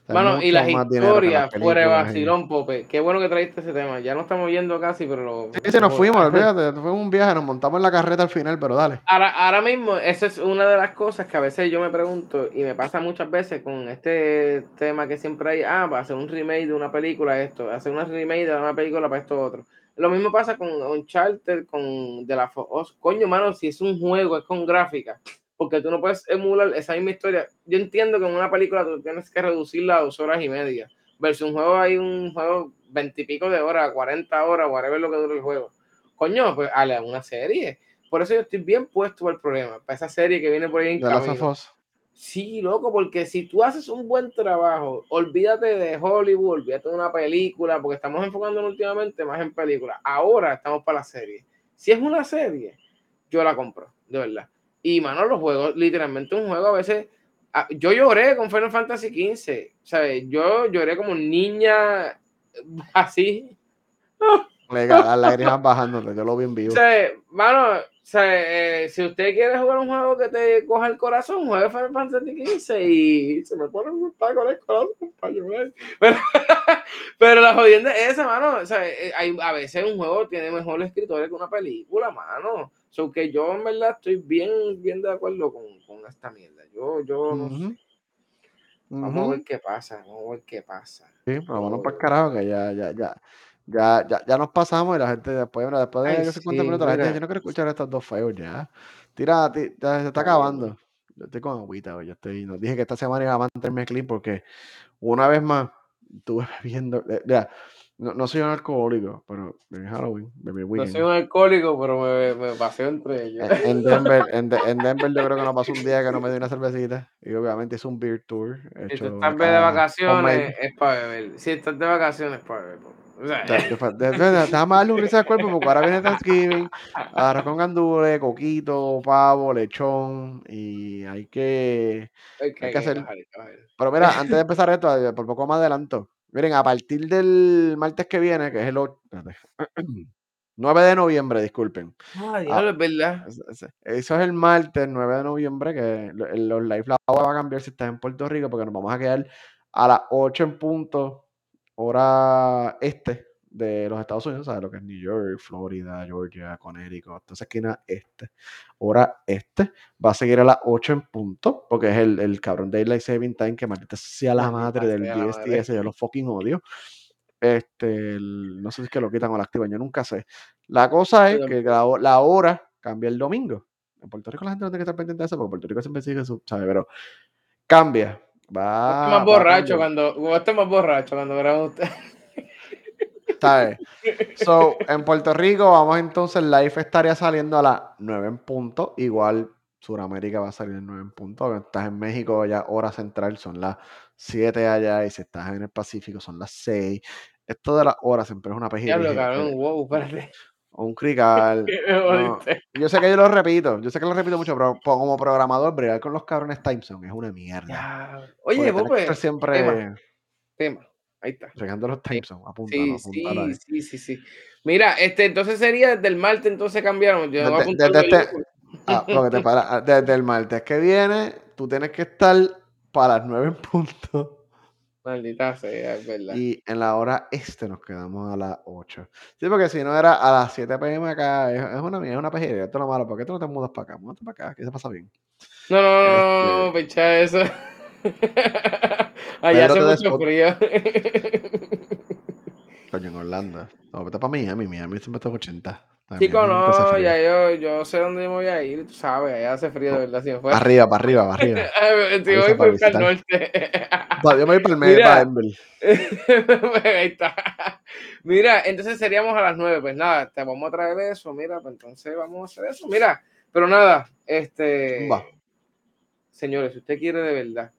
Mano, y las historias fuera de vacilón, Pope. Qué bueno que traíste ese tema. Ya no estamos yendo casi, pero lo. Sí, sí, nos fuimos, (laughs) olvídate, fue un viaje, nos montamos en la carreta al final, pero dale. Ahora, ahora mismo, esa es una de las cosas que a veces yo me pregunto, y me pasa muchas veces con este tema que siempre hay, ah, para hacer un remake de una película, esto, hacer una remake de una película para esto otro. Lo mismo pasa con Uncharted, con de la Coño, mano, si es un juego, es con gráfica, porque tú no puedes emular esa misma historia. Yo entiendo que en una película tú tienes que reducirla a dos horas y media, versus un juego hay un juego veintipico de horas, 40 horas, whatever lo que dura el juego. Coño, pues ale, una serie. Por eso yo estoy bien puesto el problema, para esa serie que viene por ahí en camino. Sí, loco, porque si tú haces un buen trabajo, olvídate de Hollywood, olvídate de una película, porque estamos enfocándonos últimamente más en películas. Ahora estamos para la serie. Si es una serie, yo la compro, de verdad. Y, mano, los juegos, literalmente un juego a veces... Ah, yo lloré con Final Fantasy XV, ¿sabes? Yo lloré como niña (laughs) así. Legal, las lágrimas bajándote, yo lo vi en vivo. O sea, mano, o sea, eh, si usted quiere jugar un juego que te coja el corazón, juegue Final Fantasy XV y se me pone un con el corazón para. (laughs) Pero, pero la jodienda es esa, mano. O sea, eh, hay, a veces un juego tiene mejores escritores que una película, mano. O sea, que yo en verdad estoy bien, bien de acuerdo con, con esta mierda. Yo, yo no sé. Vamos a ver qué pasa, vamos a ver qué pasa. Sí, pero bueno, para el carajo, que ya, ya, ya. Ya, ya, ya nos pasamos y la gente después, después de 50 minutos, la gente dice, yo no quiero escuchar estos dos feos ya. Tira, se está acabando. Yo estoy con agüita yo estoy, nos dije que esta semana iba a mantenerme clean porque una vez más estuve (laughs) bebiendo, ya, no, no, soy un alcohólico, pero en Halloween, No soy un alcohólico, pero me, me paseo entre ellos. En, Denver, en, en, Denver yo creo que no pasó un día que no me di una cervecita. Y obviamente es un beer tour. si estás de vacaciones, es para beber. Si estás de vacaciones, es para beber. O sea, déjame darle un risa al cuerpo porque ahora viene Thanksgiving, ahora con gandules, coquito, pavo, lechón y hay que, hay que, hacer. Pero mira, antes de empezar esto, eh, por poco más adelanto. Miren, a partir del martes que viene, que es el 8, 9 (clears throat) de noviembre, disculpen. Ah, diablo, es verdad. Eso es el martes 9 de noviembre, que los live la va a cambiar si estás en Puerto Rico, porque nos vamos a quedar a las 8 en punto hora este de los Estados Unidos, ¿sabes? Lo que es New York, Florida, Georgia, Connecticut, toda esa esquina este, hora este, va a seguir a las 8 en punto, porque es el, el cabrón Daylight Saving Time que maldita sea la madre del DSTS, yo lo fucking odio. Este, no sé si es que lo quitan o lo activan, yo nunca sé. La cosa es que la, la, hora cambia el domingo. En Puerto Rico la gente no tiene que estar pendiente de eso, porque Puerto Rico siempre sigue su, ¿sabes? Pero cambia. Va, más borracho cuando, este más borracho cuando graba usted. ¿Sabes? So, en Puerto Rico, vamos entonces, live estaría saliendo a las 9 en punto. Igual Suramérica va a salir a 9 en punto. Estás en México, ya hora central son las 7 allá. Y si estás en el Pacífico, son las 6. Esto de las horas siempre es una pejita. wow, espérate un crical. (laughs) Yo sé que yo lo repito, yo sé que lo repito mucho, pero como programador, bregar con los cabrones Timeson es una mierda. Oye, vos pues. Siempre. Tema. Ahí está. Regando los Timeson, apúntalo, sí, sí, sí, sí, Mira, este, entonces sería desde el martes, entonces cambiaron. Yo desde, desde, este, ah, ah, desde el martes que viene, tú tienes que estar para las 9 en punto Maldita sea, es verdad. Y en la hora este nos quedamos a las 8. Sí, porque si no era a las 7 pm acá, es, una es una pejería, esto es lo malo. ¿Por qué tú no te mudas para acá? Múdate para acá, que se pasa bien. No, no, no, no, este eso. (laughs) Allá hace mucho frío. (laughs) Coño, en Orlando. No, vete para Miami, Miami siempre está 80. Chico, no, ya yo, yo sé dónde me voy a ir, tú sabes, allá hace frío de verdad. Si me fuera. Arriba, (laughs) para arriba, para arriba. si voy por el norte. yo me voy para el medio, para Denver. Ahí está. Mira, entonces seríamos a las 9, pues nada, te vamos a traer eso, mira, pues entonces vamos a hacer eso, mira, pero nada, este. Va. Señores, si usted quiere de verdad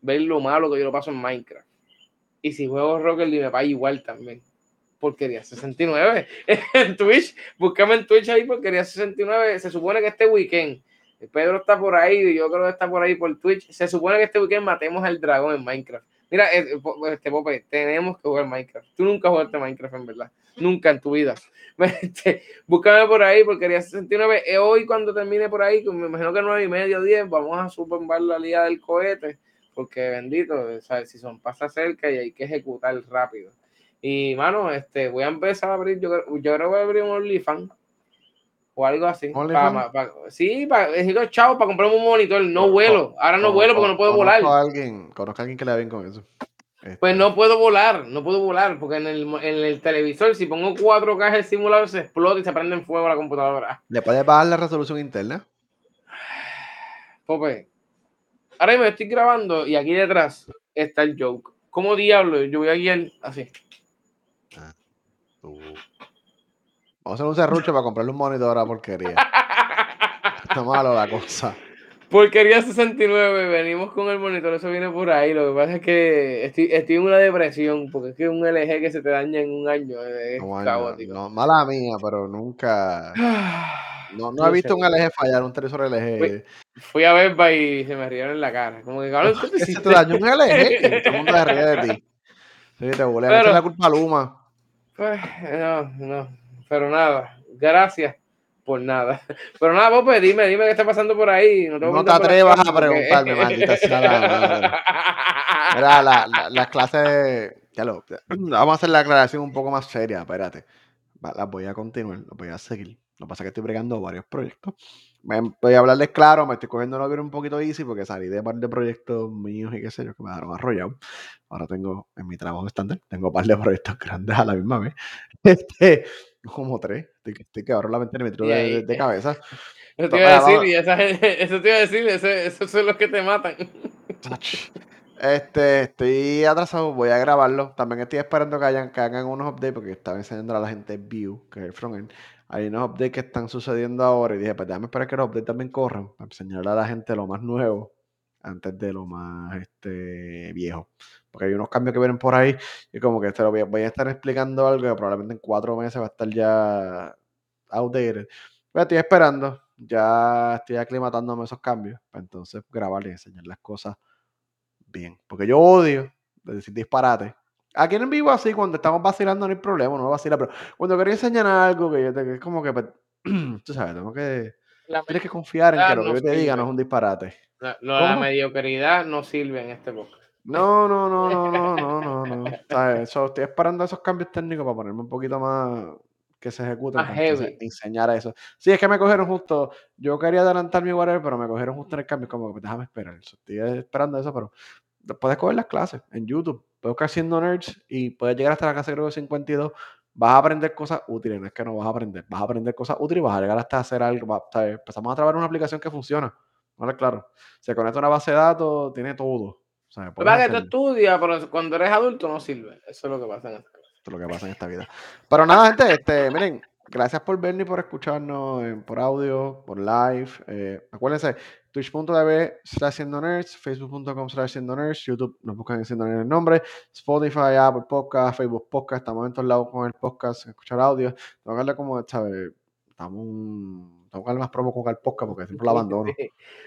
ver lo malo que yo lo paso en Minecraft, y si juego Rocket League me va igual también porquería 69 (laughs) en Twitch. Búscame en Twitch ahí porquería 69. Se supone que este weekend, Pedro está por ahí, yo creo que está por ahí por Twitch. Se supone que este weekend matemos al dragón en Minecraft. Mira, eh, este Pope, tenemos que jugar Minecraft. Tú nunca jugaste Minecraft en verdad. Nunca en tu vida. (laughs) Este, búscame por ahí, porquería 69. Eh, hoy cuando termine por ahí, me imagino que 9 y medio, 10, vamos a superbar la liga del cohete. Porque bendito, ¿sabes? si son pasa cerca y hay que ejecutar rápido. Y, mano, este, voy a empezar a abrir, yo, yo creo que voy a abrir un OnlyFans o algo así. sí, para decir chao, para comprarme un monitor. No vuelo. Ahora no vuelo porque no puedo volar. A alguien, conozco a alguien que le va bien con eso. Pues Este, no puedo volar, no puedo volar, porque en el, en el televisor, si pongo 4K el simulador, se explota y se prende en fuego la computadora. ¿Le puedes bajar la resolución interna? Pope, ahora mismo estoy grabando y aquí detrás está el joke. ¿Cómo diablo yo voy a guiar así? Uh. Vamos a hacer un serrucho para comprarle un monitor a porquería. (laughs) Está malo la cosa. Porquería 69, venimos con el monitor, eso viene por ahí. Lo que pasa es que estoy, estoy en una depresión, porque es que un LG que se te daña en un año es No, caótico. no, mala mía, pero nunca. No, no Yo he visto sé. un LG fallar, un televisor LG. Fui- Fui a Best y se me rieron en la cara. Como que, cabrón, (laughs) ¿qué te ¿Qué se te dañó un LG? Todo el (laughs) mundo se ríe de ti. Sí, te bulea. Pero- la culpa a Luma. Pues, no, no. Pero nada, gracias por nada. (laughs) Pero nada, Pope, dime, dime qué está pasando por ahí. No, te, No las atrevas a preguntarme, maldita sea la (laughs) madre. Mira, la, la- las clases. Ya lo, vamos a hacer la aclaración un poco más seria, espérate. Las voy a continuar, las voy a seguir. Lo que pasa es que estoy bregando varios proyectos. Voy a hablarles claro, me estoy cogiendo la vida un poquito easy porque salí de un par de proyectos míos y qué sé yo que me dejaron arrollado. Ahora tengo en mi trabajo estándar, tengo un par de proyectos grandes a la misma vez. (laughs) Este, (laughs) como tres. Estoy, que- estoy que abro la mente y me tiro Y de, ahí- de- de cabeza. (laughs) (laughs) Eso te iba a decir, y esa gente- eso te iba a decir, esos son los que te matan. Este, estoy atrasado, voy a grabarlo. También estoy esperando que, hayan, que hagan unos updates porque estaba enseñando a la gente View, que es el frontend. Hay unos updates que están sucediendo ahora y dije, pues déjame esperar que los updates también corran para enseñarle a la gente lo más nuevo antes de lo más este, viejo. Porque hay unos cambios que vienen por ahí y como que te lo voy a, estar explicando algo que probablemente en cuatro meses va a estar ya outdated. Pero estoy esperando, ya estoy aclimatándome a esos cambios para entonces grabar y enseñar las cosas bien. Porque yo odio de decir disparate. Aquí en vivo así, cuando estamos vacilando no hay problema, no vacila, pero cuando quería enseñar algo que yo te, como que, pues, (clears throat) tú sabes, tengo que, La, tienes que confiar en que lo que no yo te diga no es un disparate. la- la ¿Cómo? mediocridad no sirve en este podcast. No, no, no, no, no, no, no, no. Estoy esperando esos cambios técnicos para ponerme un poquito más que se ejecuten. Más heavy. enseñar eso. Sí, es que me cogieron justo. Yo quería adelantar mi whatever, pero me cogieron justo en el cambio. Como que déjame esperar. So, estoy esperando eso, pero puedes coger las clases en YouTube. Puedes buscar siendo nerds y puedes llegar hasta la clase, creo que 52. Vas a aprender cosas útiles. No es que no vas a aprender. Vas a aprender cosas útiles y vas a llegar hasta hacer algo. va- ¿sabes? Empezamos a trabajar una aplicación que funciona. ¿Vale? Claro. Se conecta a una base de datos, tiene todo. O sea, que tú estudias, pero cuando eres adulto no sirve. Eso es lo que pasa en esta cosa. Esto es lo que pasa en esta vida. Pero nada, gente, este, miren, gracias por vernos y por escucharnos eh, por audio, por live. eh, acuérdense, twitch.tv slash siendo nerds, facebook.com slash siendo nerds, YouTube nos buscan en siendo nerds el nombre, Spotify, Apple Podcast, Facebook Podcast, estamos en todos lados con el podcast, escuchar audio. Tengo que darle como, ¿sabes? Estamos un- Tengo que más promo con el podcast porque siempre lo (laughs) abandono.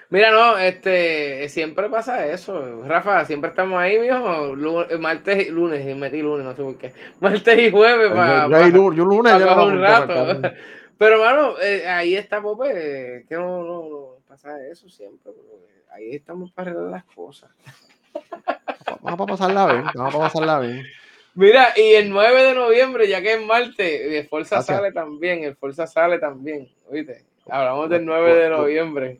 Mira, no, este, siempre pasa eso. Rafa, siempre estamos ahí, mijo. Lu- martes y lunes, y metí lunes, no sé por qué. (laughs) Martes y jueves para. Yo, yo- lunes un rato. (laughs) Pero, mano, eh, ahí está Pope, que no, no, no pasa eso siempre. Ahí estamos para arreglar las cosas. Vamos a pasarla bien, vamos a pasarla bien. Mira, y el 9 de noviembre, ya que es martes, el Forza Gracias. sale también, el Forza sale también, ¿oíste? Hablamos del Tú- 9 de noviembre.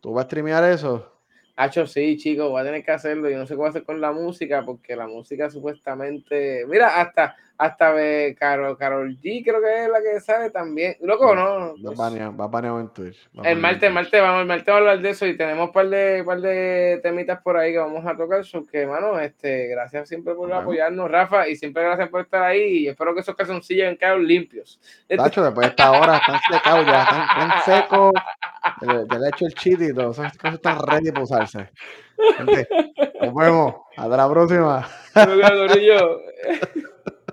¿Tú vas a streamear eso? Hacho, sí, chicos, voy a tener que hacerlo. Yo no sé qué voy a hacer con la música, porque la música supuestamente. Mira, hasta, hasta ve Carol, Carol G, creo que es la que sale también. Loco, no. Va baneado, va baneado en Twitch. va El en martes, Twitch. martes, vamos, el martes vamos a hablar de eso y tenemos un par de, par de temitas por ahí que vamos a tocar. So que, mano, este, gracias siempre por apoyarnos, Rafa, y siempre gracias por estar ahí. Y espero que esos calzoncillos hayan quedado limpios. Tacho, después de esta hora están secados ya, están, están secos. Ya le- he hecho el cheat y todo. Esas cosas están ready para usarse. Gente, nos vemos. Hasta la próxima. (laughs)